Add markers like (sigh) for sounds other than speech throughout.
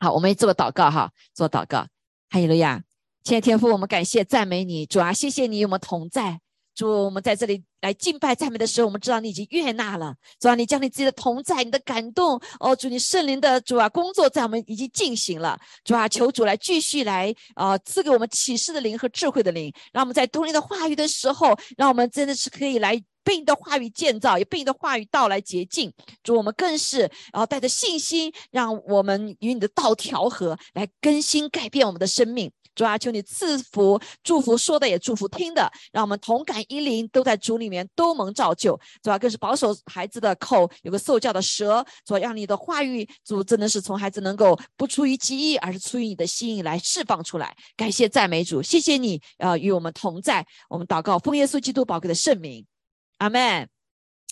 好，我们做个祷告哈，做祷告。哈利路亚，亲爱的天父，我们感谢赞美你，主啊，谢谢你与我们同在。主，我们在这里来敬拜赞美的时候，我们知道你已经悦纳了。主啊，你将你自己的同在、你的感动，哦，主你圣灵的主啊工作在我们已经进行了。主啊，求主来继续来啊赐给我们启示的灵和智慧的灵，让我们在读你的话语的时候，让我们真的是可以来被你的话语建造，也被你的话语道来洁净。主，我们更是然后带着信心，让我们与你的道调和，来更新改变我们的生命。主啊，求你赐福、祝福，说的也祝福，听的，让我们同感一灵，都在主里面都蒙造就。主啊，更是保守孩子的口，有个受教的舌。主啊，让你的话语，主真的是从孩子能够不出于记忆，而是出于你的心意来释放出来。感谢赞美主，谢谢你，呃，与我们同在。我们祷告，奉耶稣基督宝贵的圣名，阿门，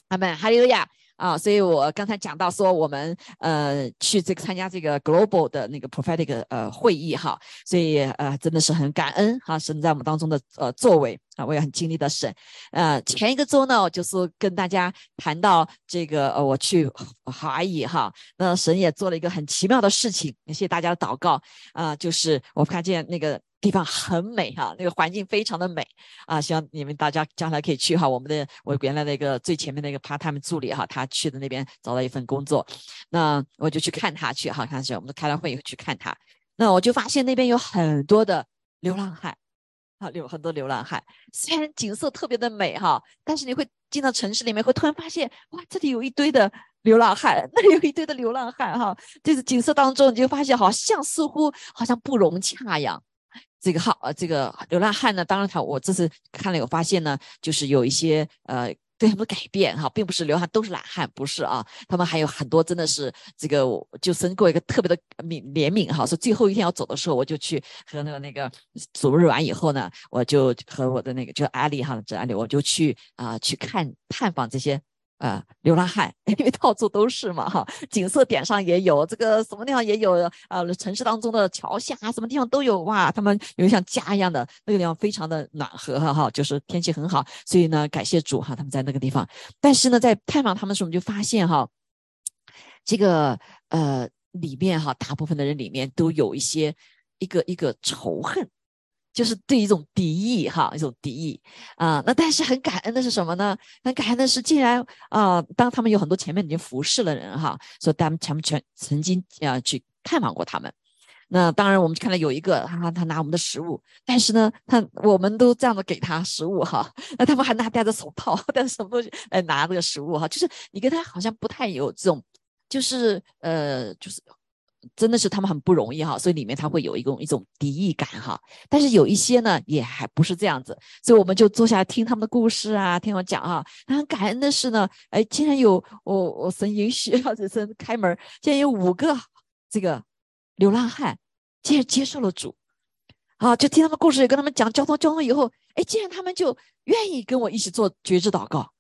阿门，哈利路亚。啊，所以我刚才讲到说，我们呃去这个参加这个 global 的那个 prophetic 呃会议哈，所以呃真的是很感恩哈，神在我们当中的呃作为。啊，我也很经历的神。呃，前一个周呢，我就是跟大家谈到这个呃我去华裔哈，那神也做了一个很奇妙的事情，谢谢大家的祷告啊，就是我看见那个。地方很美哈，那个环境非常的美啊，希望你们大家将来可以去哈。我们的我原来那个最前面那个 part time 助理哈，他去的那边找了一份工作，那我就去看他去哈，看是我们开了会以后去看他，那我就发现那边有很多的流浪汉，啊，有很多流浪汉，虽然景色特别的美哈，但是你会进到城市里面，会突然发现哇，这里有一堆的流浪汉，那里有一堆的流浪汉哈，就是景色当中你就发现好像似乎好像不融洽呀。这个好呃，这个流浪汉呢，当然他我这次看了有发现呢，就是有一些呃对他们改变哈，并不是流汗都是懒汉，不是啊，他们还有很多真的是这个，就生过一个特别的悯怜悯哈，说最后一天要走的时候，我就去和那个那个组织完以后呢，我就和我的那个就阿丽哈，这阿丽我就去啊去看探访这些。呃，流浪汉，因为到处都是嘛，哈，景色点上也有，这个什么地方也有，呃，城市当中的桥下，什么地方都有哇，他们有像家一样的那个地方，非常的暖和哈，哈，就是天气很好，所以呢，感谢主哈，他们在那个地方。但是呢，在探访他们的时候，我们就发现哈，这个呃里面哈，大部分的人里面都有一些一个一个仇恨。就是对一种敌意哈，一种敌意啊。那但是很感恩的是什么呢？很感恩的是，竟然啊，当他们有很多前面已经服侍了人哈，说他们全全曾经啊去看望过他们。那当然，我们就看到有一个他他拿我们的食物，但是呢，他我们都这样子给他食物哈。那他们还拿戴着手套，戴着什么东西来拿这个食物哈？就是你跟他好像不太有这种，就是呃，就是。真的是他们很不容易哈，所以里面他会有一种一种敌意感哈。但是有一些呢，也还不是这样子，所以我们就坐下来听他们的故事啊，听我讲啊。那很感恩的是呢，哎，竟然有我我神允许或者神开门，竟然有五个这个流浪汉竟然接受了主，啊，就听他们故事，也跟他们讲交通交通以后，哎，竟然他们就愿意跟我一起做绝志祷告。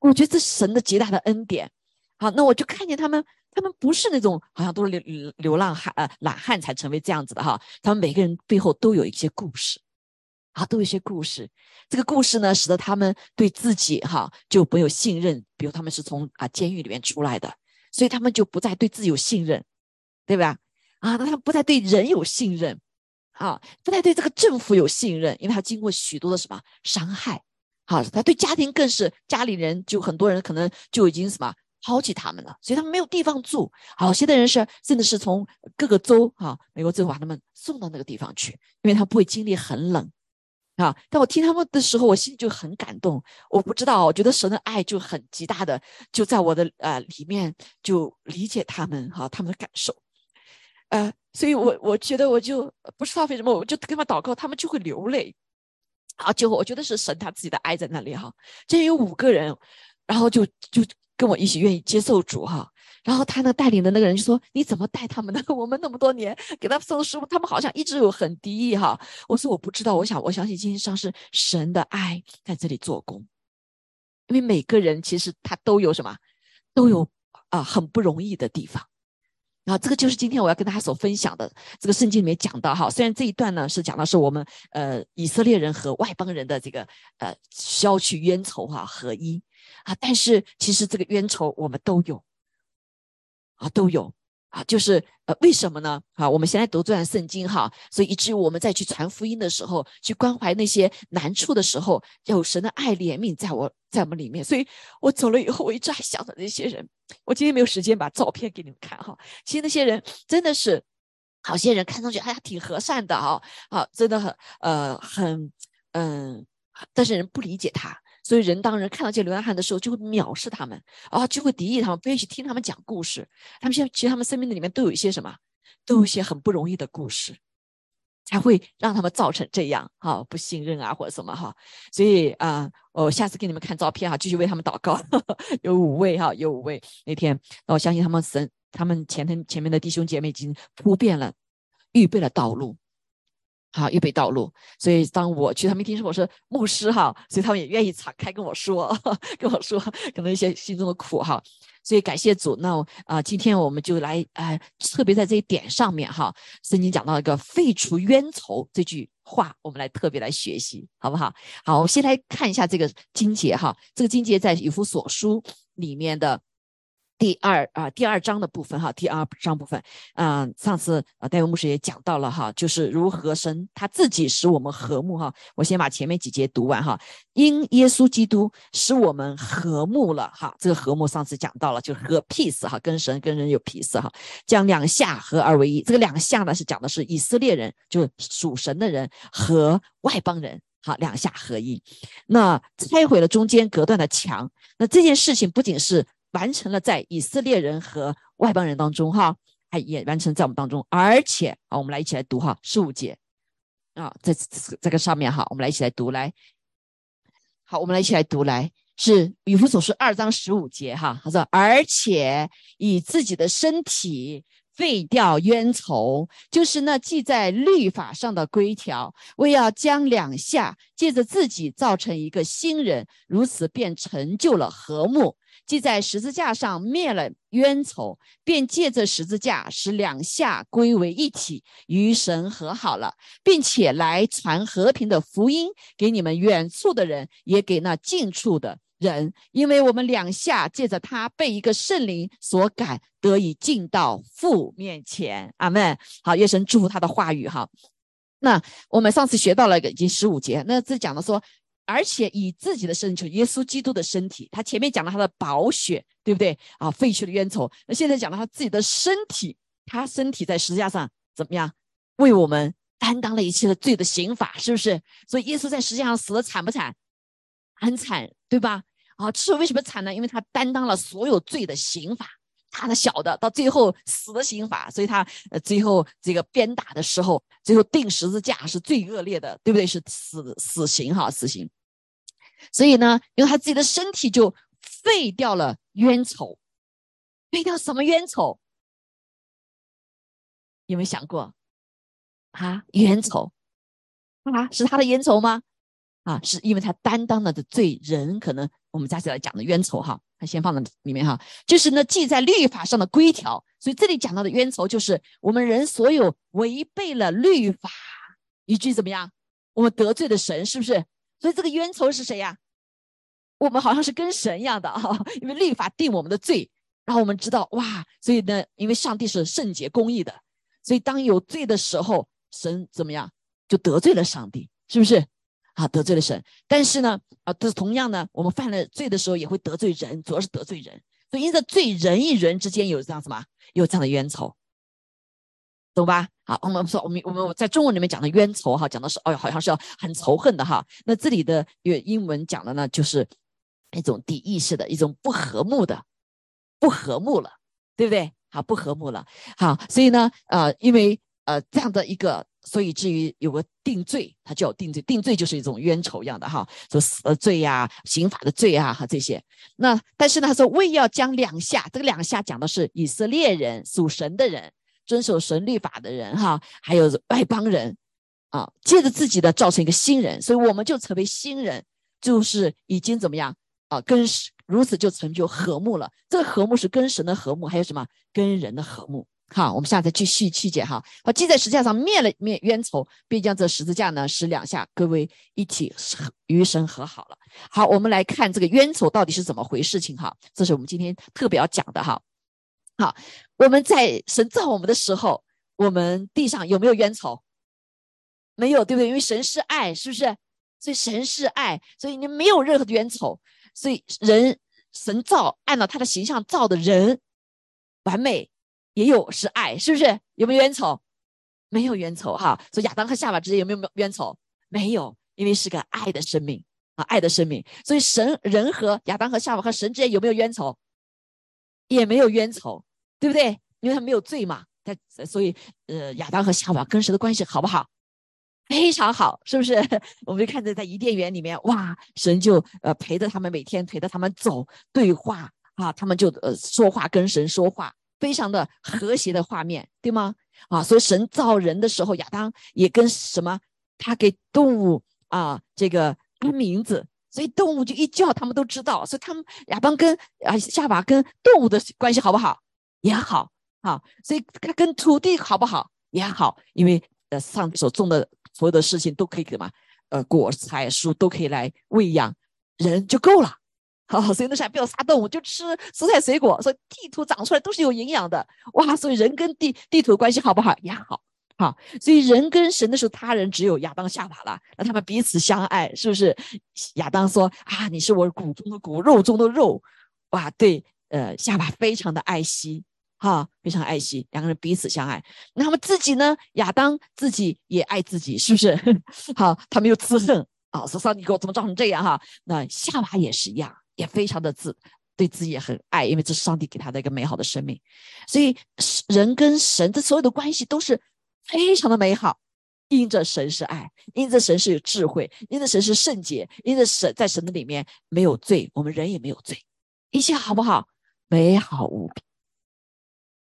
我觉得这是神的极大的恩典。好，那我就看见他们。他们不是那种好像都是流流浪汉呃懒汉才成为这样子的哈，他们每个人背后都有一些故事，啊，都有一些故事。这个故事呢，使得他们对自己哈就没有信任。比如他们是从啊监狱里面出来的，所以他们就不再对自己有信任，对吧？啊，那他不再对人有信任，啊，不再对这个政府有信任，因为他经过许多的什么伤害，好，他对家庭更是家里人就很多人可能就已经什么。抛弃他们了，所以他们没有地方住。好些的人是甚至是从各个州哈，美国政府把他们送到那个地方去，因为他不会经历很冷啊。但我听他们的时候，我心里就很感动。我不知道，我觉得神的爱就很极大的，就在我的呃里面就理解他们哈，他们的感受。呃，所以我我觉得我就不知道为什么，我就跟他们祷告，他们就会流泪。啊，就我觉得是神他自己的爱在那里哈。这有五个人，然后就就。跟我一起愿意接受主哈，然后他那带领的那个人就说：“你怎么带他们的？(laughs) 我们那么多年给他送食物，他们好像一直有很敌意哈。”我说：“我不知道，我想我相信今天上是神的爱在这里做工，因为每个人其实他都有什么，都有啊很不容易的地方。然后这个就是今天我要跟大家所分享的这个圣经里面讲到哈，虽然这一段呢是讲的是我们呃以色列人和外邦人的这个呃消去冤仇哈合一。”啊！但是其实这个冤仇我们都有，啊都有啊，就是呃，为什么呢？啊，我们现在读这段圣经哈，所以以至于我们再去传福音的时候，去关怀那些难处的时候，有神的爱怜悯在我在我们里面。所以我走了以后，我一直还想着那些人。我今天没有时间把照片给你们看哈。其实那些人真的是，好些人看上去哎呀挺和善的哈，啊，真的很呃很嗯，但是人不理解他。所以人当人看到这流浪汉的时候，就会藐视他们啊，就会敌意他们，不愿意去听他们讲故事。他们现其实他们生命的里面都有一些什么，都有一些很不容易的故事，才会让他们造成这样哈，不信任啊或者什么哈。所以啊，我下次给你们看照片哈，继续为他们祷告。(laughs) 有五位哈，有五位。那天我相信他们神，他们前天前面的弟兄姐妹已经铺遍了，预备了道路。好，预备道路。所以当我去他们听说我是牧师哈，所以他们也愿意敞开跟我说，(laughs) 跟我说可能一些心中的苦哈。所以感谢主。那啊，今天我们就来呃，特别在这一点上面哈，圣经讲到一个废除冤仇这句话，我们来特别来学习，好不好？好，我们先来看一下这个经节哈，这个经节在以弗所书里面的。第二啊，第二章的部分哈，第二章部分，嗯，上次啊，戴维牧师也讲到了哈，就是如何神他自己使我们和睦哈。我先把前面几节读完哈。因耶稣基督使我们和睦了哈，这个和睦上次讲到了，就是和 peace 哈，跟神跟人有 peace 哈，将两下合二为一。这个两下呢是讲的是以色列人，就是属神的人和外邦人，好，两下合一。那拆毁了中间隔断的墙，那这件事情不仅是。完成了在以色列人和外邦人当中，哈，还也完成在我们当中，而且啊，我们来一起来读哈十五节啊，在这个上面哈，我们来一起来读来，好，我们来一起来读来，是以弗所书二章十五节哈，他说，而且以自己的身体。废掉冤仇，就是那记在律法上的规条，为要将两下借着自己造成一个新人，如此便成就了和睦。记在十字架上灭了冤仇，便借着十字架使两下归为一体，与神和好了，并且来传和平的福音给你们远处的人，也给那近处的。人，因为我们两下借着他被一个圣灵所感，得以进到父面前。阿门。好，愿神祝福他的话语哈。那我们上次学到了已经十五节，那这讲的说，而且以自己的身体，耶稣基督的身体，他前面讲了他的宝血，对不对啊？废去了冤仇。那现在讲了他自己的身体，他身体在十字架上怎么样，为我们担当了一切的罪的刑罚，是不是？所以耶稣在十字架上死的惨不惨？很惨，对吧？啊，这是为什么惨呢？因为他担当了所有罪的刑罚，大的、小的，到最后死的刑罚，所以他呃最后这个鞭打的时候，最后钉十字架是最恶劣的，对不对？是死死刑哈，死刑。所以呢，用他自己的身体就废掉了冤仇，废掉什么冤仇？有没有想过啊？冤仇啊，是他的冤仇吗？啊，是因为他担当了的罪人，可能我们再次来讲的冤仇哈，先放在里面哈，就是呢记在律法上的规条，所以这里讲到的冤仇，就是我们人所有违背了律法，以至于怎么样，我们得罪了神，是不是？所以这个冤仇是谁呀？我们好像是跟神一样的啊，(laughs) 因为律法定我们的罪，然后我们知道哇，所以呢，因为上帝是圣洁公义的，所以当有罪的时候，神怎么样就得罪了上帝，是不是？啊，得罪了神，但是呢，啊，这同样呢，我们犯了罪的时候也会得罪人，主要是得罪人，所以因着罪人与人之间有这样什么，有这样的冤仇，懂吧？好，我们说我们我们在中文里面讲的冤仇哈，讲的是哦，好像是要很仇恨的哈。那这里的英英文讲的呢，就是一种敌意式的一种不和睦的，不和睦了，对不对？好，不和睦了。好，所以呢，呃，因为呃这样的一个。所以至于有个定罪，他叫定罪，定罪就是一种冤仇一样的哈，说死的罪呀、刑法的罪啊哈这些。那但是呢，他说为要将两下，这个两下讲的是以色列人、属神的人、遵守神律法的人哈，还有外邦人啊，借着自己的造成一个新人，所以我们就成为新人，就是已经怎么样啊，跟如此就成就和睦了。这个和睦是跟神的和睦，还有什么跟人的和睦。好，我们下次继续细节哈。好，记在十字架上灭了灭冤仇，并将这十字架呢使两下各为一体，与神和好了。好，我们来看这个冤仇到底是怎么回事情哈。这是我们今天特别要讲的哈。好，我们在神造我们的时候，我们地上有没有冤仇？没有，对不对？因为神是爱，是不是？所以神是爱，所以你没有任何的冤仇。所以人神造按照他的形象造的人完美，也有是爱，是不是？有没有冤仇？没有冤仇哈。所以亚当和夏娃之间有没有冤仇？没有，因为是个爱的生命啊，爱的生命。所以神人和亚当和夏娃和神之间有没有冤仇？也没有冤仇，对不对？因为他没有罪嘛。他所以呃，亚当和夏娃跟神的关系好不好？非常好，是不是？(laughs) 我们就看着在伊甸园里面，哇，神就呃陪着他们，每天陪着他们走对话啊，他们就呃说话跟神说话，非常的和谐的画面，对吗？啊，所以神造人的时候，亚当也跟什么？他给动物啊这个安名字，所以动物就一叫，他们都知道。所以他们亚当跟啊夏娃跟动物的关系好不好？也好，好，所以他跟土地好不好？也好，因为呃上帝所种的。所有的事情都可以什么？呃，果菜树都可以来喂养人就够了。好，所以那时候不要杀动物，就吃蔬菜水果。所以地土长出来都是有营养的。哇，所以人跟地地土的关系好不好？也好。好，所以人跟神的时候，他人只有亚当夏娃了。那他们彼此相爱，是不是？亚当说啊，你是我骨中的骨，肉中的肉。哇，对，呃，夏娃非常的爱惜。哈，非常爱惜，两个人彼此相爱。那么自己呢？亚当自己也爱自己，是不是？(laughs) 好，他们又自恨啊，说上帝给我怎么造成这样？哈，那夏娃也是一样，也非常的自对自己也很爱，因为这是上帝给他的一个美好的生命。所以人跟神这所有的关系都是非常的美好，因着神是爱，因着神是有智慧，因着神是圣洁，因着神在神的里面没有罪，我们人也没有罪，一切好不好？美好无比。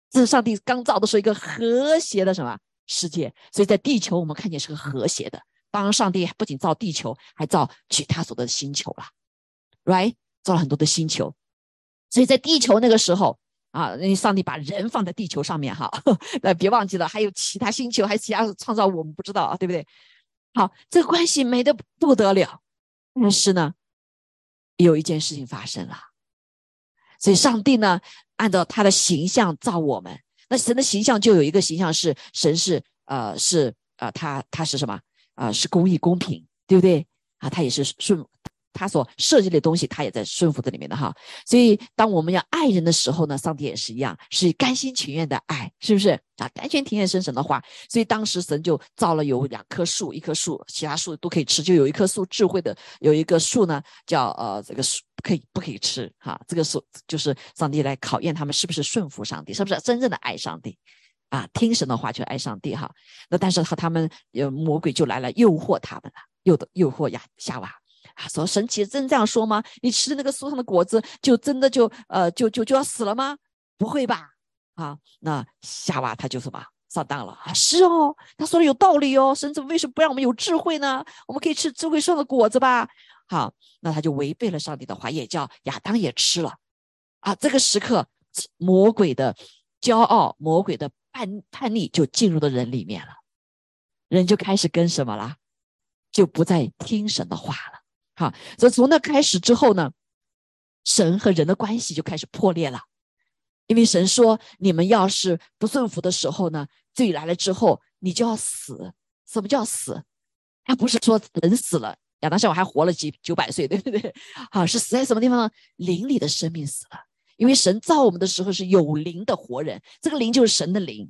这是上帝刚造的时候一个和谐的什么世界，所以在地球我们看见是个和谐的。当，上帝不仅造地球，还造其他所有的星球了，right？造了很多的星球，所以在地球那个时候啊，因为上帝把人放在地球上面哈，(laughs) 那别忘记了还有其他星球，还有其他创造我们不知道啊，对不对？好，这个关系美的不得了，但是呢，有一件事情发生了，所以上帝呢。按照他的形象造我们，那神的形象就有一个形象是神是呃是呃他他是什么啊是公义公平对不对啊他也是顺。他所设计的东西，他也在顺服这里面的哈。所以，当我们要爱人的时候呢，上帝也是一样，是甘心情愿的爱，是不是啊？甘心情愿生神的话，所以当时神就造了有两棵树，一棵树，其他树都可以吃，就有一棵树智慧的，有一个树呢，叫呃这个树可以不可以吃哈？这个树就是上帝来考验他们是不是顺服上帝，是不是真正的爱上帝啊？听神的话就爱上帝哈。那但是和他们有魔鬼就来了，诱惑他们了，诱的诱惑亚夏娃。啊，说神奇真这样说吗？你吃的那个树上的果子，就真的就呃就就就要死了吗？不会吧？啊，那夏娃他就什么上当了啊？是哦，他说的有道理哦。神怎么为什么不让我们有智慧呢？我们可以吃智慧树上的果子吧？好，那他就违背了上帝的话，也叫亚当也吃了。啊，这个时刻，魔鬼的骄傲，魔鬼的叛叛逆就进入到人里面了，人就开始跟什么了？就不再听神的话了。好，所以从那开始之后呢，神和人的关系就开始破裂了。因为神说，你们要是不顺服的时候呢，罪来了之后，你就要死。什么叫死？他不是说人死了，亚当夏娃还活了几九百岁，对不对？好，是死在什么地方呢？灵里的生命死了。因为神造我们的时候是有灵的活人，这个灵就是神的灵，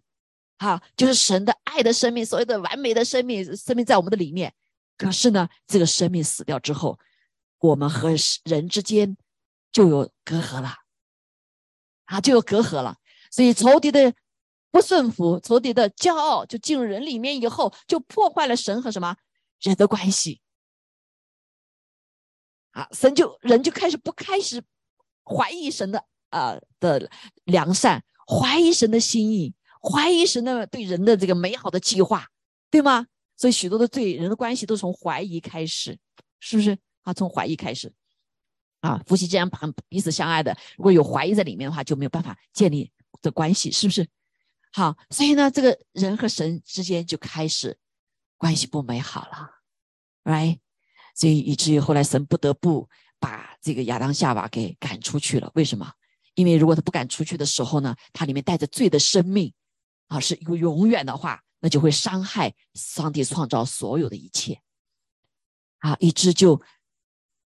好，就是神的爱的生命，所谓的完美的生命，生命在我们的里面。可是呢，这个生命死掉之后，我们和人之间就有隔阂了，啊，就有隔阂了。所以仇敌的不顺服，仇敌的骄傲，就进入人里面以后，就破坏了神和什么人的关系。啊，神就人就开始不开始怀疑神的啊的良善，怀疑神的心意，怀疑神的对人的这个美好的计划，对吗？所以许多的罪人的关系都从怀疑开始，是不是啊？从怀疑开始，啊，夫妻之间很彼此相爱的，如果有怀疑在里面的话，就没有办法建立的关系，是不是？好，所以呢，这个人和神之间就开始关系不美好了，right？所以以至于后来神不得不把这个亚当夏娃给赶出去了。为什么？因为如果他不赶出去的时候呢，他里面带着罪的生命，啊，是一个永远的话，那就会伤害上帝创造所有的一切，啊，以致就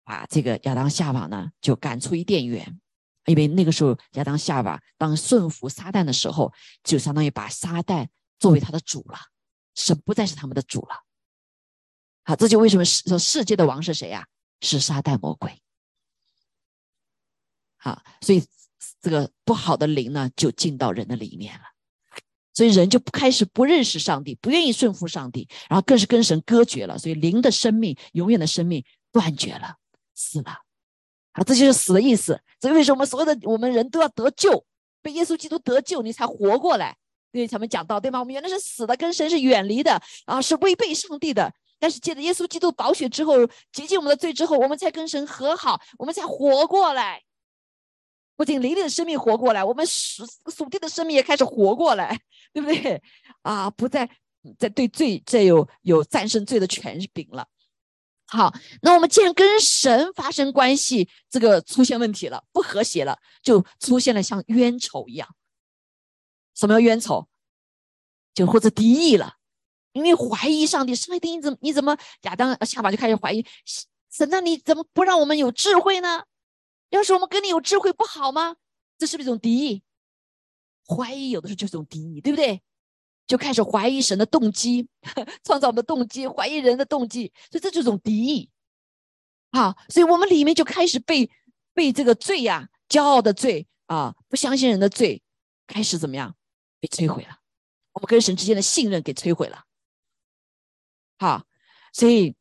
把这个亚当夏娃呢就赶出伊甸园，因为那个时候亚当夏娃当顺服撒旦的时候，就相当于把撒旦作为他的主了，神不再是他们的主了，好，这就为什么世说世界的王是谁呀？是撒旦魔鬼，好，所以。这个不好的灵呢，就进到人的里面了，所以人就不开始不认识上帝，不愿意顺服上帝，然后更是跟神隔绝了，所以灵的生命，永远的生命断绝了，死了。啊，这就是死的意思。所以为什么所有的我们人都要得救，被耶稣基督得救，你才活过来？因为他们讲到，对吗？我们原来是死的，跟神是远离的，啊，是违背上帝的。但是借着耶稣基督宝血之后，洁净我们的罪之后，我们才跟神和好，我们才活过来。不仅灵里的生命活过来，我们属属地的生命也开始活过来，对不对？啊，不再在对罪再有有战胜罪的权柄了。好，那我们既然跟神发生关系，这个出现问题了，不和谐了，就出现了像冤仇一样。什么叫冤仇？就或者敌意了，因为怀疑上帝，上帝你怎么你怎么亚当夏娃就开始怀疑神？那你怎么不让我们有智慧呢？要是我们跟你有智慧不好吗？这是不是一种敌意？怀疑有的时候就是种敌意，对不对？就开始怀疑神的动机，(laughs) 创造我们的动机，怀疑人的动机，所以这就是种敌意。好，所以我们里面就开始被被这个罪呀，骄傲的罪啊，不相信人的罪，开始怎么样被摧毁了？我们跟神之间的信任给摧毁了。好，所以。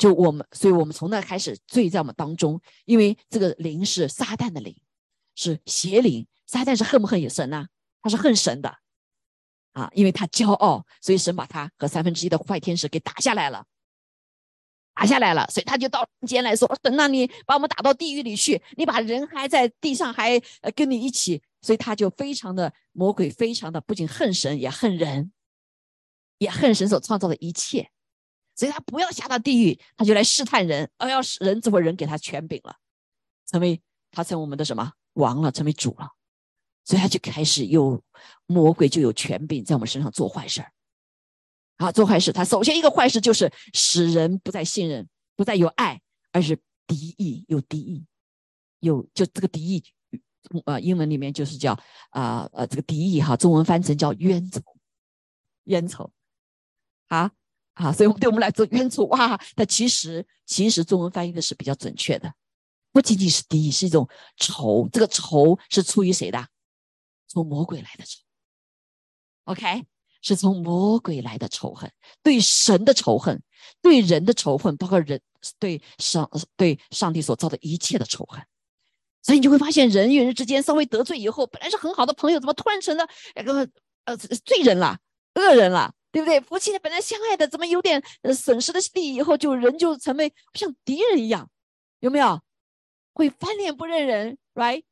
就我们，所以我们从那开始罪在我们当中，因为这个灵是撒旦的灵，是邪灵。撒旦是恨不恨神呢？他是恨神的啊，因为他骄傲，所以神把他和三分之一的坏天使给打下来了，打下来了，所以他就到人间来说：“神，那你把我们打到地狱里去，你把人还在地上，还呃跟你一起。”所以他就非常的魔鬼，非常的不仅恨神，也恨人，也恨神所创造的一切。所以他不要下到地狱，他就来试探人，而要使人这么人给他权柄了，成为他成我们的什么王了，成为主了，所以他就开始有魔鬼就有权柄在我们身上做坏事儿，啊，做坏事。他首先一个坏事就是使人不再信任，不再有爱，而是敌意，有敌意，有就这个敌意，呃，英文里面就是叫啊呃这个敌意哈，中文翻成叫冤仇，冤仇，啊。啊，所以我们对我们来说，冤仇哇，但其实其实中文翻译的是比较准确的，不仅仅是敌意，是一种仇。这个仇是出于谁的？从魔鬼来的仇。OK，是从魔鬼来的仇恨，对神的仇恨，对人的仇恨，包括人对上对上帝所造的一切的仇恨。所以你就会发现，人与人之间稍微得罪以后，本来是很好的朋友，怎么突然成了那个呃罪人了、恶人了？对不对？夫妻本来相爱的，怎么有点呃损失的利益以后，就人就成为像敌人一样，有没有？会翻脸不认人，right？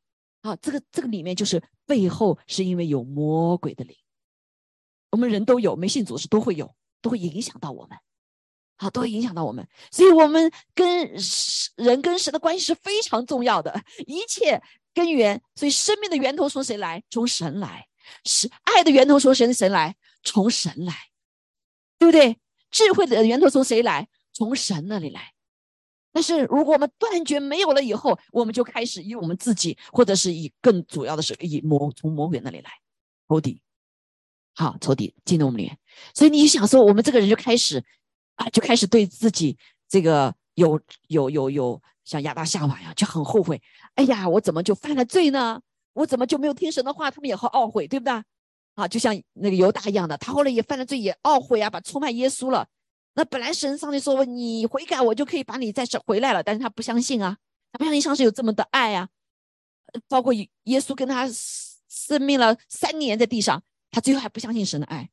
啊，这个这个里面就是背后是因为有魔鬼的灵，我们人都有，没信主是都会有，都会影响到我们，好，都会影响到我们，所以我们跟人跟神的关系是非常重要的，一切根源，所以生命的源头从谁来？从神来，是爱的源头从神神来。从神来，对不对？智慧的源头从谁来？从神那里来。但是如果我们断绝没有了以后，我们就开始以我们自己，或者是以更主要的是以魔从魔鬼那里来仇敌，好仇敌进入我们里面。所以你想说，我们这个人就开始啊，就开始对自己这个有有有有像亚当夏娃呀，就很后悔。哎呀，我怎么就犯了罪呢？我怎么就没有听神的话？他们也好懊悔，对不对？啊，就像那个犹大一样的，他后来也犯了罪，也懊悔啊，把出卖耶稣了。那本来神上帝说你悔改，我就可以把你再回来了，但是他不相信啊，他不相信上帝有这么的爱啊。包括耶稣跟他生命了三年在地上，他最后还不相信神的爱。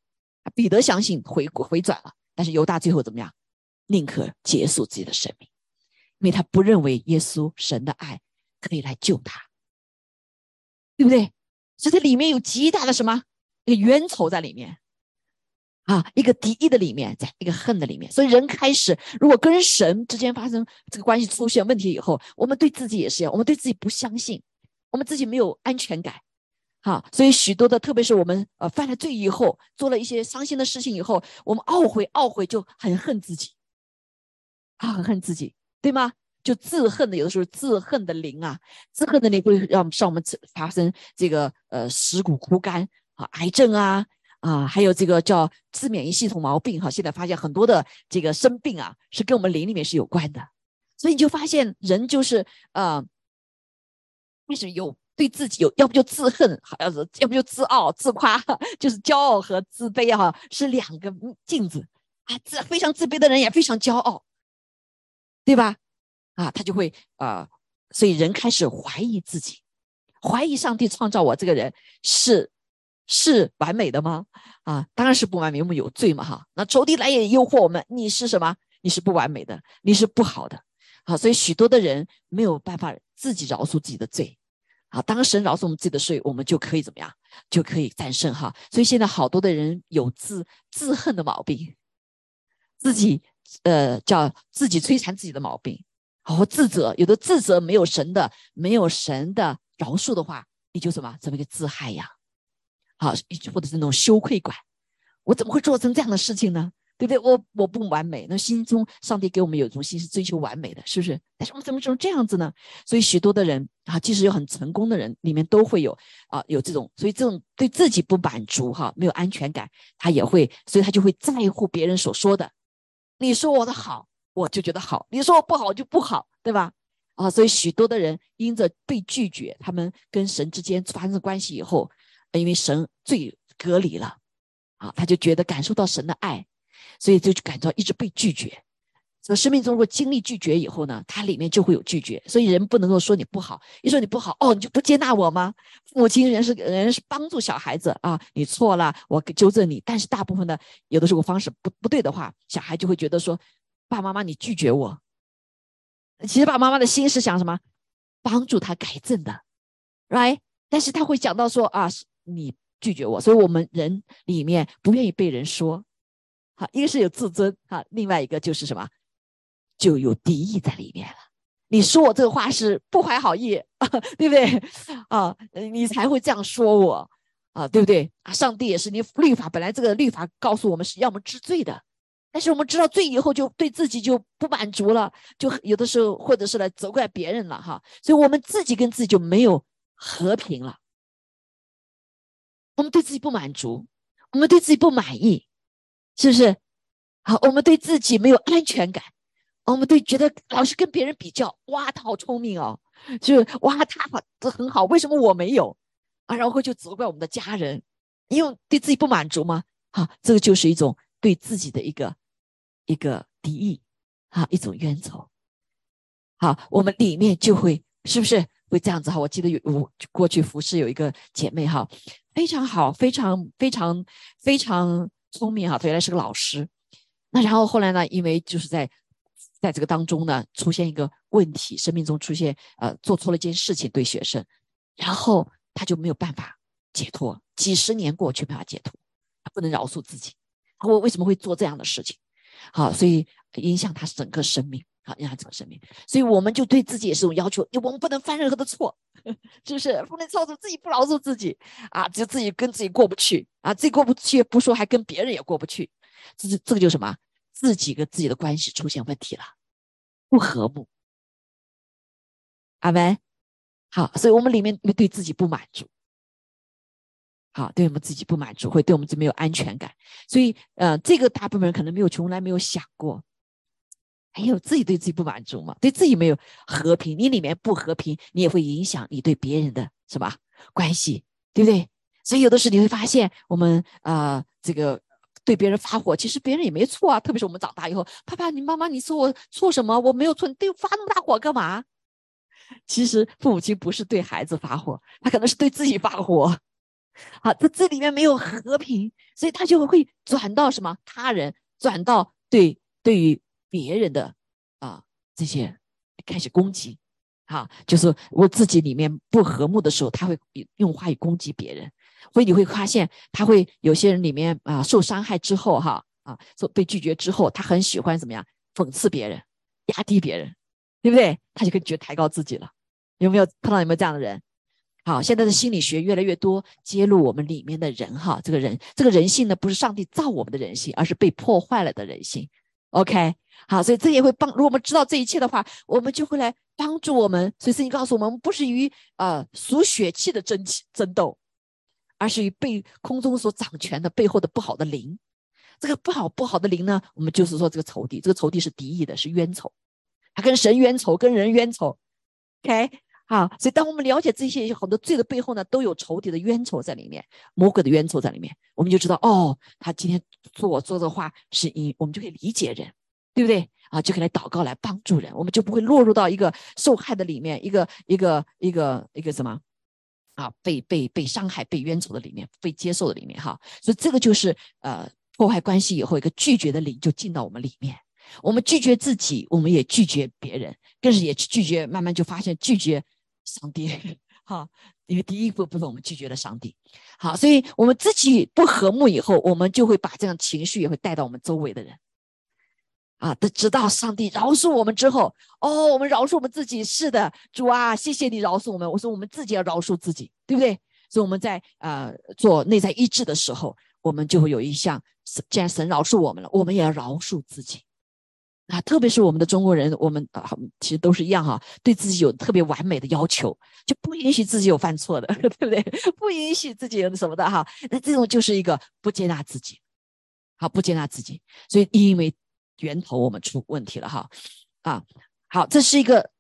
彼得相信回回转了，但是犹大最后怎么样？宁可结束自己的生命，因为他不认为耶稣神的爱可以来救他，对不对？所以这里面有极大的什么？一个冤仇在里面，啊，一个敌意的里面，在一个恨的里面，所以人开始，如果跟神之间发生这个关系出现问题以后，我们对自己也是一样，我们对自己不相信，我们自己没有安全感。好，所以许多的，特别是我们呃犯了罪以后，做了一些伤心的事情以后，我们懊悔，懊悔就很恨自己，啊，很恨自己，对吗？就自恨的，有的时候自恨的灵啊，自恨的灵会让让我们发生这个呃蚀骨枯干啊，癌症啊啊，还有这个叫自免疫系统毛病哈。现在发现很多的这个生病啊，是跟我们灵里面是有关的，所以你就发现人就是呃，开始有。对自己有，要不就自恨，好要是要不就自傲、自夸，就是骄傲和自卑哈，是两个镜子啊。自非常自卑的人也非常骄傲，对吧？啊，他就会啊，所以人开始怀疑自己，怀疑上帝创造我这个人是是完美的吗？啊，当然是不完美，我们有罪嘛哈。那仇敌来也诱惑我们，你是什么？你是不完美的，你是不好的，好，所以许多的人没有办法自己饶恕自己的罪。啊，当神饶恕我们自己的罪，我们就可以怎么样？就可以战胜哈。所以现在好多的人有自自恨的毛病，自己呃叫自己摧残自己的毛病，好自责。有的自责没有神的，没有神的饶恕的话，你就什么怎么个自害呀？啊，或者是那种羞愧感，我怎么会做成这样的事情呢？对不对？我我不完美，那心中上帝给我们有一种心是追求完美的，是不是？但是我们怎么成这样子呢？所以许多的人啊，即使有很成功的人，里面都会有啊有这种，所以这种对自己不满足哈，没有安全感，他也会，所以他就会在乎别人所说的。你说我的好，我就觉得好；你说我不好，就不好，对吧？啊，所以许多的人因着被拒绝，他们跟神之间发生关系以后，因为神最隔离了，啊，他就觉得感受到神的爱。所以就感到一直被拒绝。这生命中如果经历拒绝以后呢，它里面就会有拒绝。所以人不能够说你不好，一说你不好，哦，你就不接纳我吗？父母亲人是人是帮助小孩子啊，你错了，我纠正你。但是大部分的有的时候方式不不对的话，小孩就会觉得说，爸妈妈你拒绝我。其实爸爸妈妈的心是想什么？帮助他改正的，right？但是他会讲到说啊，你拒绝我，所以我们人里面不愿意被人说。好，一个是有自尊好，另外一个就是什么，就有敌意在里面了。你说我这个话是不怀好意，啊 (laughs) 对不对？啊，你才会这样说我啊，对不对？啊，上帝也是，你律法本来这个律法告诉我们是要么治罪的，但是我们知道罪以后就对自己就不满足了，就有的时候或者是来责怪别人了哈，所以我们自己跟自己就没有和平了。我们对自己不满足，我们对自己不满意。是不是？好，我们对自己没有安全感，我们对觉得老是跟别人比较，哇，他好聪明哦，就是哇，他好这很好，为什么我没有啊？然后就责怪我们的家人，因为对自己不满足吗？好，这个就是一种对自己的一个一个敌意，啊，一种冤仇。好，我们里面就会是不是会这样子？哈，我记得有我过去服侍有一个姐妹哈，非常好，非常非常非常。聪明哈，她原来是个老师，那然后后来呢，因为就是在在这个当中呢，出现一个问题，生命中出现呃做错了一件事情对学生，然后他就没有办法解脱，几十年过去没法解脱，他不能饶恕自己，我为什么会做这样的事情？好，所以影响他整个生命，好影响整个生命，所以我们就对自己也是种要求，我们不能犯任何的错，(laughs) 是不是？不能操作自己不饶恕自己啊，就自己跟自己过不去。啊，自己过不去不说，还跟别人也过不去，这是这个就什么？自己跟自己的关系出现问题了，不和睦。阿门。好，所以我们里面对自己不满足，好，对我们自己不满足，会对我们这没有安全感。所以，呃，这个大部分人可能没有从来没有想过，还有自己对自己不满足嘛？对自己没有和平，你里面不和平，你也会影响你对别人的什么关系，对不对？所以有的时候你会发现，我们啊，这个对别人发火，其实别人也没错啊。特别是我们长大以后，爸爸、你妈妈，你说我错什么？我没有错，你对发那么大火干嘛？其实父母亲不是对孩子发火，他可能是对自己发火。好，他这里面没有和平，所以他就会转到什么他人，转到对对于别人的啊这些开始攻击。哈，就是我自己里面不和睦的时候，他会用话语攻击别人。所以你会发现，他会有些人里面啊受伤害之后，哈啊受被拒绝之后，他很喜欢怎么样讽刺别人，压低别人，对不对？他就可以觉得抬高自己了。有没有碰到有没有这样的人？好，现在的心理学越来越多揭露我们里面的人哈，这个人这个人性呢，不是上帝造我们的人性，而是被破坏了的人性。OK，好，所以这也会帮，如果我们知道这一切的话，我们就会来帮助我们。所以圣经告诉我们，不是与呃属血气的争气争斗，而是与被空中所掌权的背后的不好的灵。这个不好不好的灵呢，我们就是说这个仇敌，这个仇敌是敌意的，是冤仇，他跟神冤仇，跟人冤仇。OK。啊，所以当我们了解这些很多罪的背后呢，都有仇敌的冤仇在里面，魔鬼的冤仇在里面，我们就知道哦，他今天做做的话是因，我们就可以理解人，对不对？啊，就可以来祷告来帮助人，我们就不会落入到一个受害的里面，一个一个一个一个什么啊，被被被伤害、被冤仇的里面，被接受的里面哈。所以这个就是呃破坏关系以后一个拒绝的灵就进到我们里面，我们拒绝自己，我们也拒绝别人，更是也拒绝，慢慢就发现拒绝。上帝，(laughs) 好，因为第一步部分我们拒绝了上帝，好，所以我们自己不和睦以后，我们就会把这样情绪也会带到我们周围的人，啊，的直到上帝饶恕我们之后，哦，我们饶恕我们自己，是的，主啊，谢谢你饶恕我们。我说我们自己要饶恕自己，对不对？所以我们在呃做内在医治的时候，我们就会有一项，既然神饶恕我们了，我们也要饶恕自己。啊，特别是我们的中国人，我们啊，其实都是一样哈，对自己有特别完美的要求，就不允许自己有犯错的，(laughs) 对不对？不允许自己有什么的哈。那这种就是一个不接纳自己，好，不接纳自己，所以因为源头我们出问题了哈。啊，好，这是一个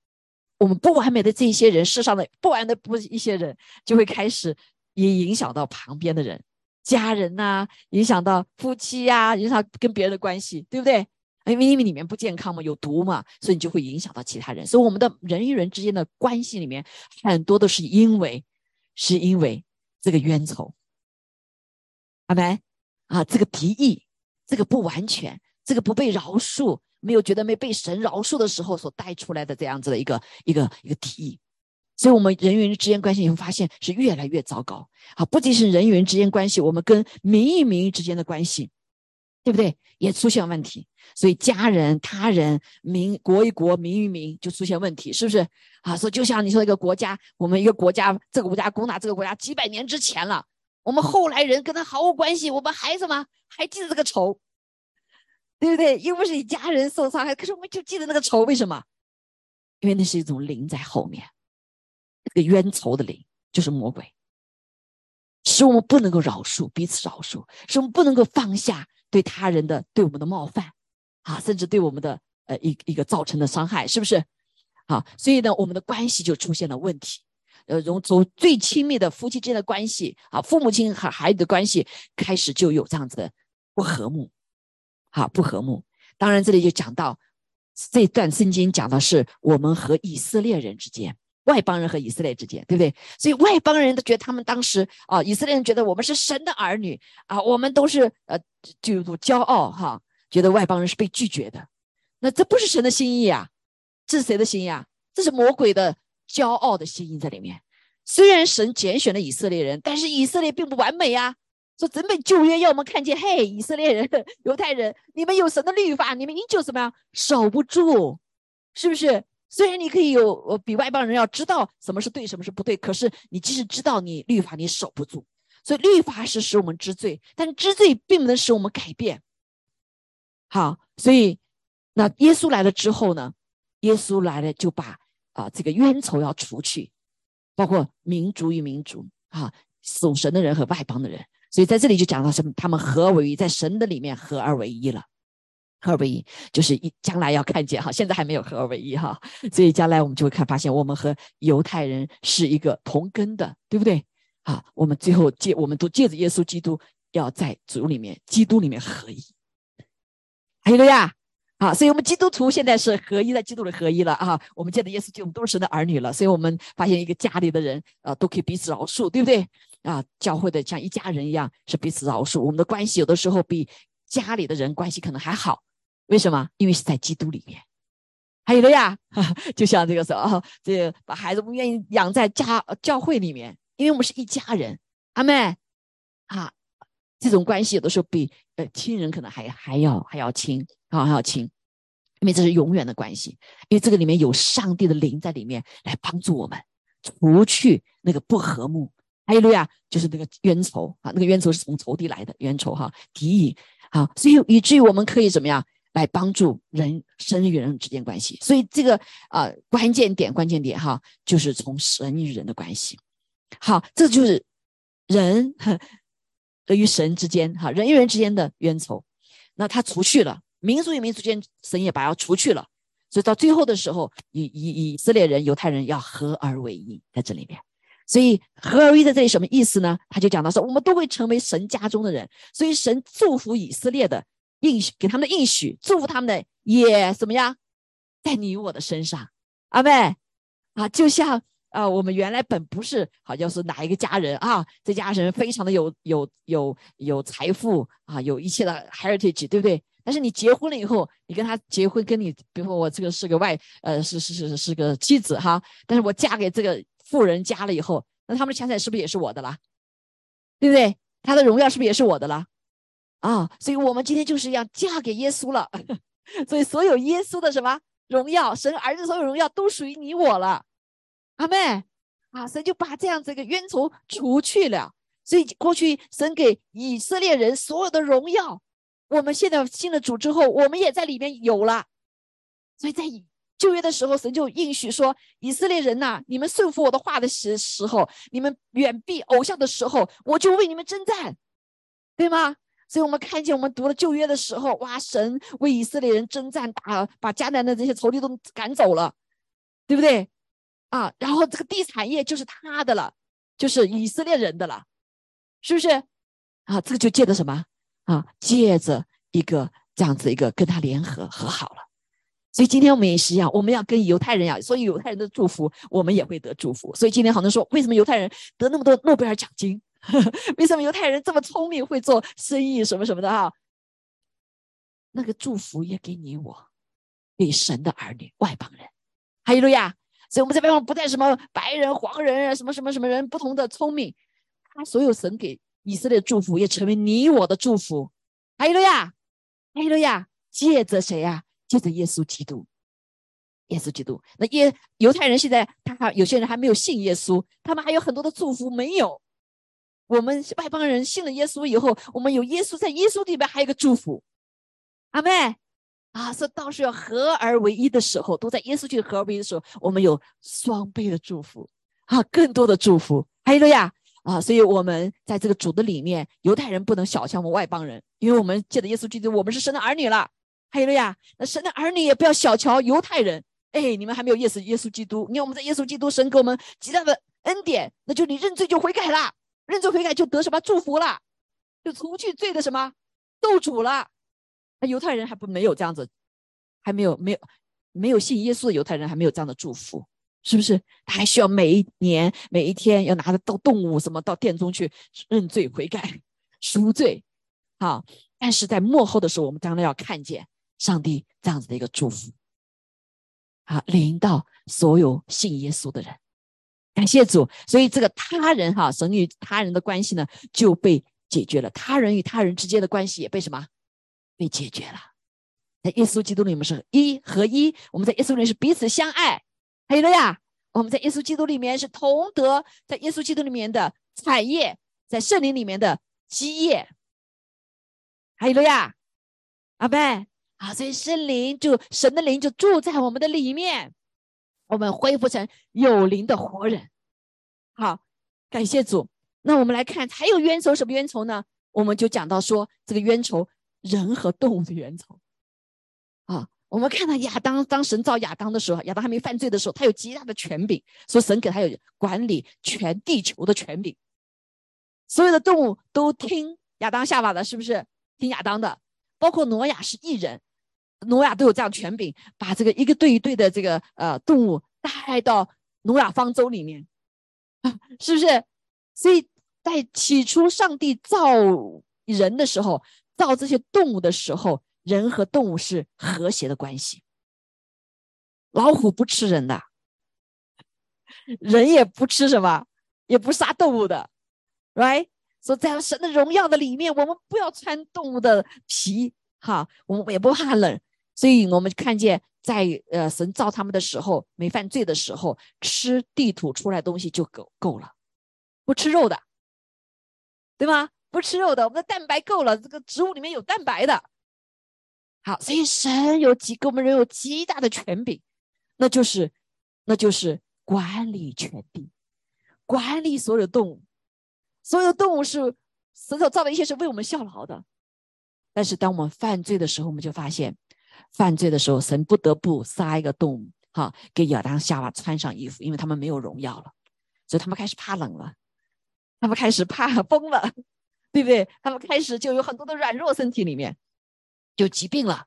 我们不完美的这一些人，世上的不完的不一些人，就会开始也影响到旁边的人，家人呐，影响到夫妻呀，影响跟别人的关系，对不对？因为因为里面不健康嘛，有毒嘛，所以你就会影响到其他人。所以我们的人与人之间的关系里面，很多都是因为，是因为这个冤仇，阿门啊，这个敌意，这个不完全，这个不被饶恕，没有觉得没被神饶恕的时候所带出来的这样子的一个一个一个敌意。所以，我们人与人之间关系，你会发现是越来越糟糕。啊，不仅是人与人之间关系，我们跟民与民之间的关系。对不对？也出现问题，所以家人、他人、民、国与国、民与民就出现问题，是不是？啊，所以就像你说一个国家，我们一个国家，这个国家攻打这个国家几百年之前了，我们后来人跟他毫无关系，我们还什么？还记得这个仇，对不对？又不是你家人受伤害，可是我们就记得那个仇，为什么？因为那是一种灵在后面，那个冤仇的灵就是魔鬼，使我们不能够饶恕彼此，饶恕，使我们不能够放下。对他人的对我们的冒犯，啊，甚至对我们的呃一一个造成的伤害，是不是？好，所以呢，我们的关系就出现了问题。呃，从从最亲密的夫妻之间的关系，啊，父母亲和孩子的关系开始就有这样子的不和睦，好，不和睦。当然，这里就讲到这段圣经讲的是我们和以色列人之间。外邦人和以色列之间，对不对？所以外邦人都觉得他们当时啊，以色列人觉得我们是神的儿女啊，我们都是呃，就骄傲哈，觉得外邦人是被拒绝的。那这不是神的心意啊，这是谁的心意啊？这是魔鬼的骄傲的心意在里面。虽然神拣选了以色列人，但是以色列并不完美呀。说整本旧约要我们看见，嘿，以色列人、(laughs) 犹太人，你们有神的律法，你们依旧怎么样守不住，是不是？虽然你可以有呃比外邦人要知道什么是对，什么是不对，可是你即使知道你律法你守不住，所以律法是使我们知罪，但知罪并不能使我们改变。好，所以那耶稣来了之后呢？耶稣来了就把啊这个冤仇要除去，包括民族与民族啊，属神的人和外邦的人。所以在这里就讲到什么？他们合为一，在神的里面合而为一了。合二为一，就是一将来要看见哈，现在还没有合二为一哈，所以将来我们就会看发现，我们和犹太人是一个同根的，对不对？啊，我们最后借，我们都借着耶稣基督，要在主里面，基督里面合一。还有个呀，啊，所以我们基督徒现在是合一，在基督里合一了啊。我们借着耶稣基督，我们都是神的儿女了，所以我们发现一个家里的人啊，都可以彼此饶恕，对不对？啊，教会的像一家人一样，是彼此饶恕。我们的关系有的时候比家里的人关系可能还好。为什么？因为是在基督里面，还有的呀，(laughs) 就像这个时候，这把孩子不愿意养在家教会里面，因为我们是一家人，阿妹啊，这种关系有的时候比呃亲人可能还还要还要亲啊还要亲，因为这是永远的关系，因为这个里面有上帝的灵在里面来帮助我们，除去那个不和睦。还有路亚，就是那个冤仇啊，那个冤仇是从仇敌来的冤仇哈，敌意。好，所以以至于我们可以怎么样？来帮助人神与人之间关系？所以这个啊关键点关键点哈，就是从神与人的关系。好，这就是人与神之间哈，人与人之间的冤仇。那他除去了民族与民族间，神也把要除去了。所以到最后的时候，以以以色列人、犹太人要合而为一，在这里面。所以合而为一在这里什么意思呢？他就讲到说，我们都会成为神家中的人。所以神祝福以色列的应许，给他们的应许，祝福他们的也怎么样，在你我的身上，阿妹啊，就像啊，我们原来本不是好像是哪一个家人啊，这家人非常的有有有有财富啊，有一切的 heritage，对不对？但是你结婚了以后，你跟他结婚，跟你比如说我这个是个外呃是是是是个妻子哈，但是我嫁给这个。富人家了以后，那他们的钱财是不是也是我的了？对不对？他的荣耀是不是也是我的了？啊，所以我们今天就是要嫁给耶稣了。(laughs) 所以所有耶稣的什么荣耀，神儿子所有荣耀都属于你我了。阿妹啊，神就把这样子一个冤仇除去了。所以过去神给以色列人所有的荣耀，我们现在信了主之后，我们也在里面有了。所以在以。旧约的时候，神就应许说：“以色列人呐，你们顺服我的话的时时候，你们远避偶像的时候，我就为你们征战，对吗？”所以，我们看见我们读了旧约的时候，哇，神为以色列人征战，打把迦南的这些仇敌都赶走了，对不对？啊，然后这个地产业就是他的了，就是以色列人的了，是不是？啊，这个就借着什么？啊，借着一个这样子一个跟他联合和好了。所以今天我们也是一样，我们要跟犹太人呀，所以犹太人的祝福，我们也会得祝福。所以今天好多人说，为什么犹太人得那么多诺贝尔奖金？为什么犹太人这么聪明，会做生意什么什么的哈？那个祝福也给你我，给神的儿女外邦人，哈利路亚。所以我们在外邦不带什么白人、黄人，什么什么什么人不同的聪明，他所有神给以色列的祝福也成为你我的祝福，哈利路亚，哈利路亚。借着谁呀？借着耶稣基督，耶稣基督，那耶犹太人现在他还有些人还没有信耶稣，他们还有很多的祝福没有。我们外邦人信了耶稣以后，我们有耶稣在耶稣里边还有个祝福，阿妹啊，是到时候合而为一的时候，都在耶稣去合而为一的时候，我们有双倍的祝福啊，更多的祝福，还有了呀啊，所以我们在这个主的里面，犹太人不能小瞧我们外邦人，因为我们借着耶稣基督，我们是神的儿女了。还有了呀，那神的儿女也不要小瞧犹太人。哎，你们还没有耶稣，耶稣基督。你看我们在耶稣基督神给我们极大的恩典，那就你认罪就悔改了，认罪悔改就得什么祝福了，就除去罪的什么斗主了。那犹太人还不没有这样子，还没有没有没有信耶稣的犹太人还没有这样的祝福，是不是？他还需要每一年每一天要拿着到动物什么到殿中去认罪悔改赎罪。好，但是在幕后的时候，我们当然要看见。上帝这样子的一个祝福，好临到所有信耶稣的人，感谢主。所以这个他人哈，神与他人的关系呢就被解决了，他人与他人之间的关系也被什么被解决了。在耶稣基督里面是一合一，我们在耶稣里面是彼此相爱。还有了呀，我们在耶稣基督里面是同德在耶稣基督里面的产业，在圣灵里面的基业。还有了呀，阿贝。啊，所以圣灵就神的灵就住在我们的里面，我们恢复成有灵的活人。好，感谢主。那我们来看，还有冤仇什么冤仇呢？我们就讲到说，这个冤仇，人和动物的冤仇。啊，我们看到亚当，当神造亚当的时候，亚当还没犯罪的时候，他有极大的权柄，说神给他有管理全地球的权柄，所有的动物都听亚当下法的，是不是？听亚当的。包括挪亚是异人，挪亚都有这样权柄，把这个一个对一对的这个呃动物带到诺亚方舟里面，是不是？所以在起初上帝造人的时候，造这些动物的时候，人和动物是和谐的关系。老虎不吃人的，人也不吃什么，也不杀动物的，right？说在神的荣耀的里面，我们不要穿动物的皮，哈，我们也不怕冷，所以我们看见在呃神造他们的时候没犯罪的时候，吃地土出来东西就够够了，不吃肉的，对吗？不吃肉的，我们的蛋白够了，这个植物里面有蛋白的。好，所以神有极给我们人有极大的权柄，那就是那就是管理权柄，管理所有动物，所有动物是神所造的一切是为我们效劳的。但是当我们犯罪的时候，我们就发现，犯罪的时候，神不得不杀一个动物，哈，给亚当夏娃穿上衣服，因为他们没有荣耀了，所以他们开始怕冷了，他们开始怕 (laughs) 风了，对不对？他们开始就有很多的软弱身体里面。就疾病了，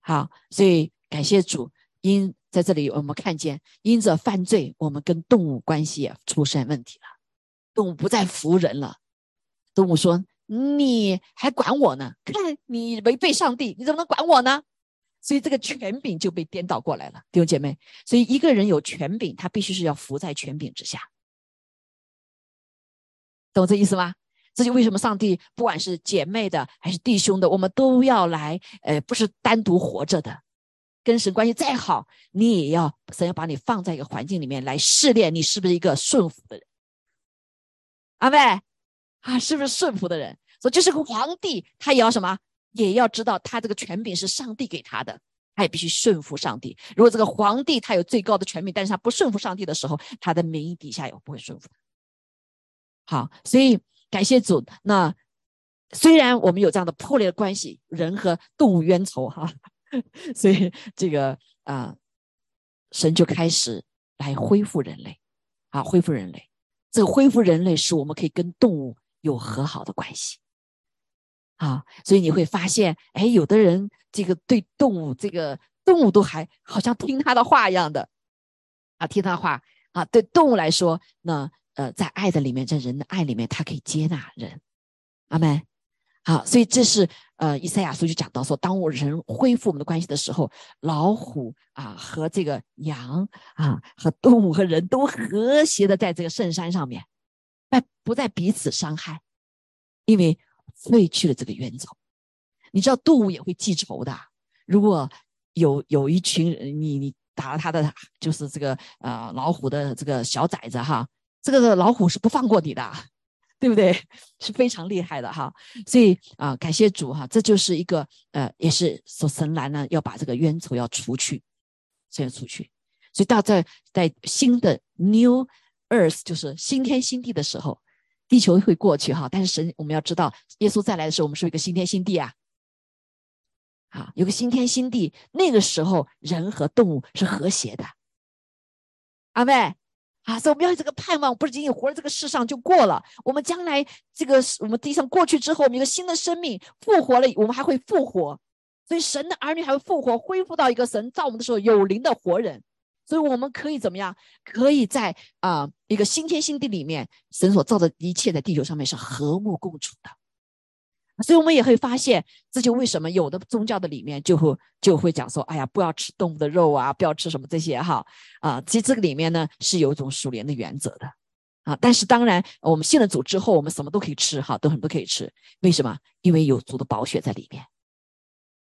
好，所以感谢主，因在这里我们看见，因着犯罪，我们跟动物关系也出现问题了，动物不再服人了，动物说：“你还管我呢？看 (laughs) 你违背上帝，你怎么能管我呢？”所以这个权柄就被颠倒过来了，弟兄姐妹。所以一个人有权柄，他必须是要服在权柄之下，懂这意思吗？这就为什么上帝不管是姐妹的还是弟兄的，我们都要来，呃，不是单独活着的，跟神关系再好，你也要神要把你放在一个环境里面来试炼你是不是一个顺服的人。阿妹啊，是不是顺服的人？所以就是个皇帝，他也要什么？也要知道他这个权柄是上帝给他的，他也必须顺服上帝。如果这个皇帝他有最高的权柄，但是他不顺服上帝的时候，他的名义底下也不会顺服。好，所以。感谢主。那虽然我们有这样的破裂的关系，人和动物冤仇哈，(laughs) 所以这个啊，神就开始来恢复人类，啊，恢复人类。这个恢复人类，使我们可以跟动物有和好的关系。啊，所以你会发现，哎，有的人这个对动物，这个动物都还好像听他的话一样的，啊，听他话啊。对动物来说，那。呃，在爱的里面，在人的爱里面，他可以接纳人，阿门。好，所以这是呃，以赛亚书就讲到说，当我人恢复我们的关系的时候，老虎啊和这个羊啊和动物和人都和谐的在这个圣山上面，不再彼此伤害，因为废去了这个冤仇。你知道动物也会记仇的，如果有有一群人，你你打了他的就是这个呃老虎的这个小崽子哈。这个老虎是不放过你的，对不对？(laughs) 是非常厉害的哈。所以啊，感谢主哈，这就是一个呃，也是说神来呢，要把这个冤仇要除去，这样除去。所以到这在新的 New Earth，就是新天新地的时候，地球会过去哈。但是神，我们要知道，耶稣再来的时候，我们是一个新天新地啊。好，有个新天新地，那个时候人和动物是和谐的。阿妹。啊，所以我们要有这个盼望，不是仅仅活在这个世上就过了。我们将来这个我们地上过去之后，我们一个新的生命复活了，我们还会复活。所以神的儿女还会复活，恢复到一个神造我们的时候有灵的活人。所以我们可以怎么样？可以在啊一个新天新地里面，神所造的一切在地球上面是和睦共处的。所以我们也会发现，这就为什么有的宗教的里面就会就会讲说，哎呀，不要吃动物的肉啊，不要吃什么这些哈啊。其实这个里面呢是有一种属灵的原则的啊。但是当然，我们信了主之后，我们什么都可以吃哈，都很多可以吃。为什么？因为有主的宝血在里面，